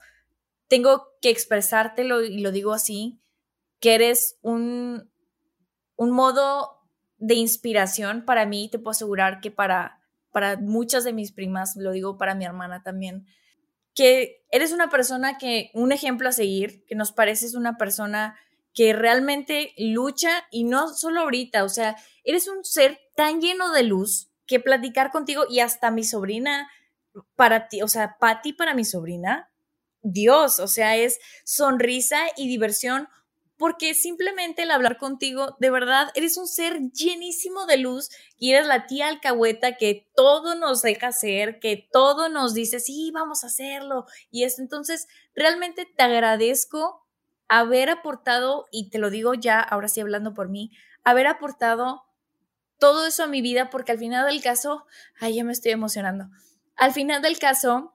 Tengo que expresártelo y lo digo así, que eres un, un modo de inspiración para mí, te puedo asegurar que para, para muchas de mis primas, lo digo para mi hermana también, que eres una persona que, un ejemplo a seguir, que nos pareces una persona que realmente lucha y no solo ahorita, o sea, eres un ser tan lleno de luz que platicar contigo y hasta mi sobrina para ti, o sea, para ti, para mi sobrina, Dios, o sea, es sonrisa y diversión porque simplemente el hablar contigo, de verdad, eres un ser llenísimo de luz y eres la tía alcahueta que todo nos deja hacer, que todo nos dice, sí, vamos a hacerlo. Y esto, entonces, realmente te agradezco haber aportado, y te lo digo ya, ahora sí hablando por mí, haber aportado todo eso a mi vida, porque al final del caso, ay, ya me estoy emocionando. Al final del caso,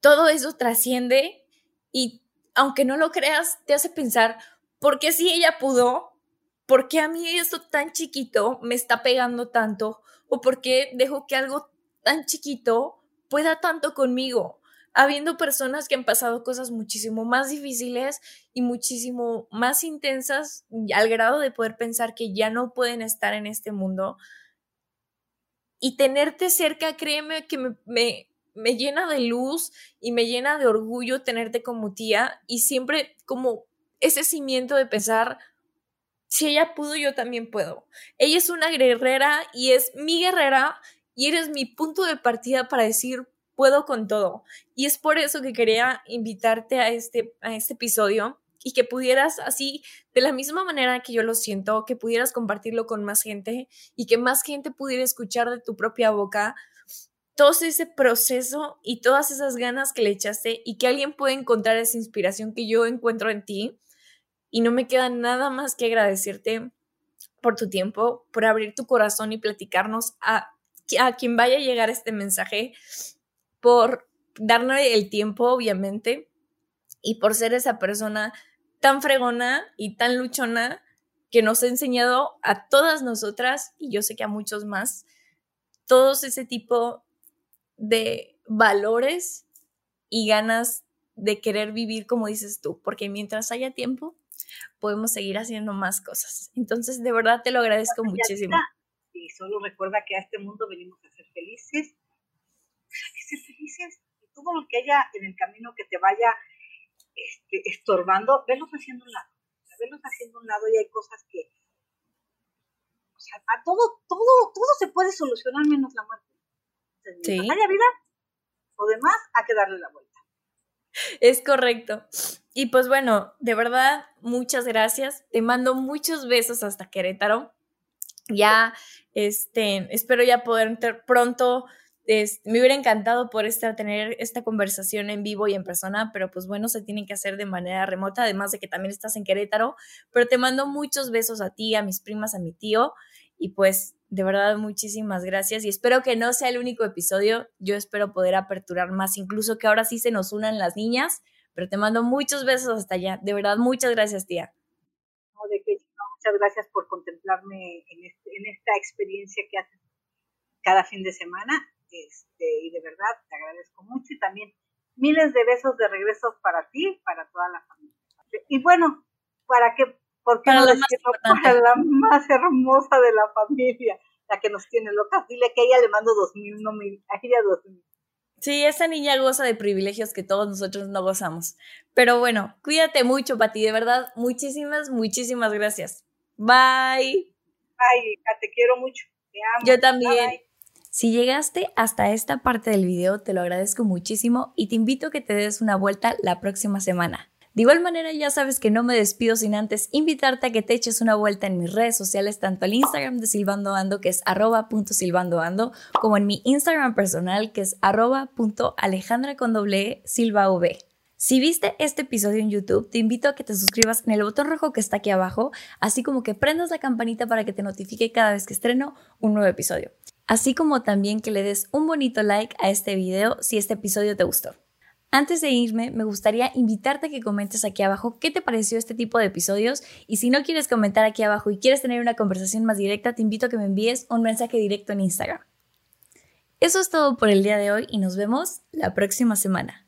todo eso trasciende y aunque no lo creas, te hace pensar, ¿por qué si ella pudo? ¿Por qué a mí esto tan chiquito me está pegando tanto? ¿O por qué dejo que algo tan chiquito pueda tanto conmigo? Habiendo personas que han pasado cosas muchísimo más difíciles y muchísimo más intensas al grado de poder pensar que ya no pueden estar en este mundo. Y tenerte cerca, créeme que me, me, me llena de luz y me llena de orgullo tenerte como tía y siempre como ese cimiento de pensar, si ella pudo, yo también puedo. Ella es una guerrera y es mi guerrera y eres mi punto de partida para decir, puedo con todo. Y es por eso que quería invitarte a este, a este episodio y que pudieras así, de la misma manera que yo lo siento, que pudieras compartirlo con más gente y que más gente pudiera escuchar de tu propia boca todo ese proceso y todas esas ganas que le echaste y que alguien puede encontrar esa inspiración que yo encuentro en ti. Y no me queda nada más que agradecerte por tu tiempo, por abrir tu corazón y platicarnos a, a quien vaya a llegar este mensaje, por darle el tiempo, obviamente, y por ser esa persona tan fregona y tan luchona que nos ha enseñado a todas nosotras, y yo sé que a muchos más, todos ese tipo de valores y ganas de querer vivir como dices tú, porque mientras haya tiempo, podemos seguir haciendo más cosas. Entonces, de verdad te lo agradezco muchísimo. Y solo recuerda que a este mundo venimos a ser felices. Ser felices. Y todo lo que haya en el camino que te vaya este, estorbando, velos haciendo un lado. Velos haciendo un lado y hay cosas que. O sea, a todo, todo, todo se puede solucionar menos la muerte. Sí. Haya vida, o demás, hay que darle la vuelta. Es correcto. Y pues bueno, de verdad, muchas gracias. Te mando muchos besos hasta Querétaro. Ya, este, espero ya poder entrar me hubiera encantado poder estar, tener esta conversación en vivo y en persona, pero pues bueno, se tiene que hacer de manera remota, además de que también estás en Querétaro. Pero te mando muchos besos a ti, a mis primas, a mi tío. Y pues de verdad, muchísimas gracias y espero que no sea el único episodio. Yo espero poder aperturar más, incluso que ahora sí se nos unan las niñas, pero te mando muchos besos hasta allá. De verdad, muchas gracias, tía. No, de que, muchas gracias por contemplarme en, este, en esta experiencia que haces cada fin de semana. Este, y de verdad te agradezco mucho y también miles de besos de regreso para ti, para toda la familia. Y bueno, para que porque para, la más, la más hermosa de la familia, la que nos tiene locas. Dile que a ella le mando dos mil, no mil, a ella dos mil. Sí, esa niña goza de privilegios que todos nosotros no gozamos. Pero bueno, cuídate mucho, Pati, de verdad, muchísimas, muchísimas gracias. Bye. Bye, te quiero mucho. Te amo. Yo también. Si llegaste hasta esta parte del video, te lo agradezco muchísimo y te invito a que te des una vuelta la próxima semana. De igual manera, ya sabes que no me despido sin antes invitarte a que te eches una vuelta en mis redes sociales, tanto al Instagram de Silvando Ando, que es arroba como en mi Instagram personal, que es arroba con doble e. Si viste este episodio en YouTube, te invito a que te suscribas en el botón rojo que está aquí abajo, así como que prendas la campanita para que te notifique cada vez que estreno un nuevo episodio. Así como también que le des un bonito like a este video si este episodio te gustó. Antes de irme, me gustaría invitarte a que comentes aquí abajo qué te pareció este tipo de episodios y si no quieres comentar aquí abajo y quieres tener una conversación más directa, te invito a que me envíes un mensaje directo en Instagram. Eso es todo por el día de hoy y nos vemos la próxima semana.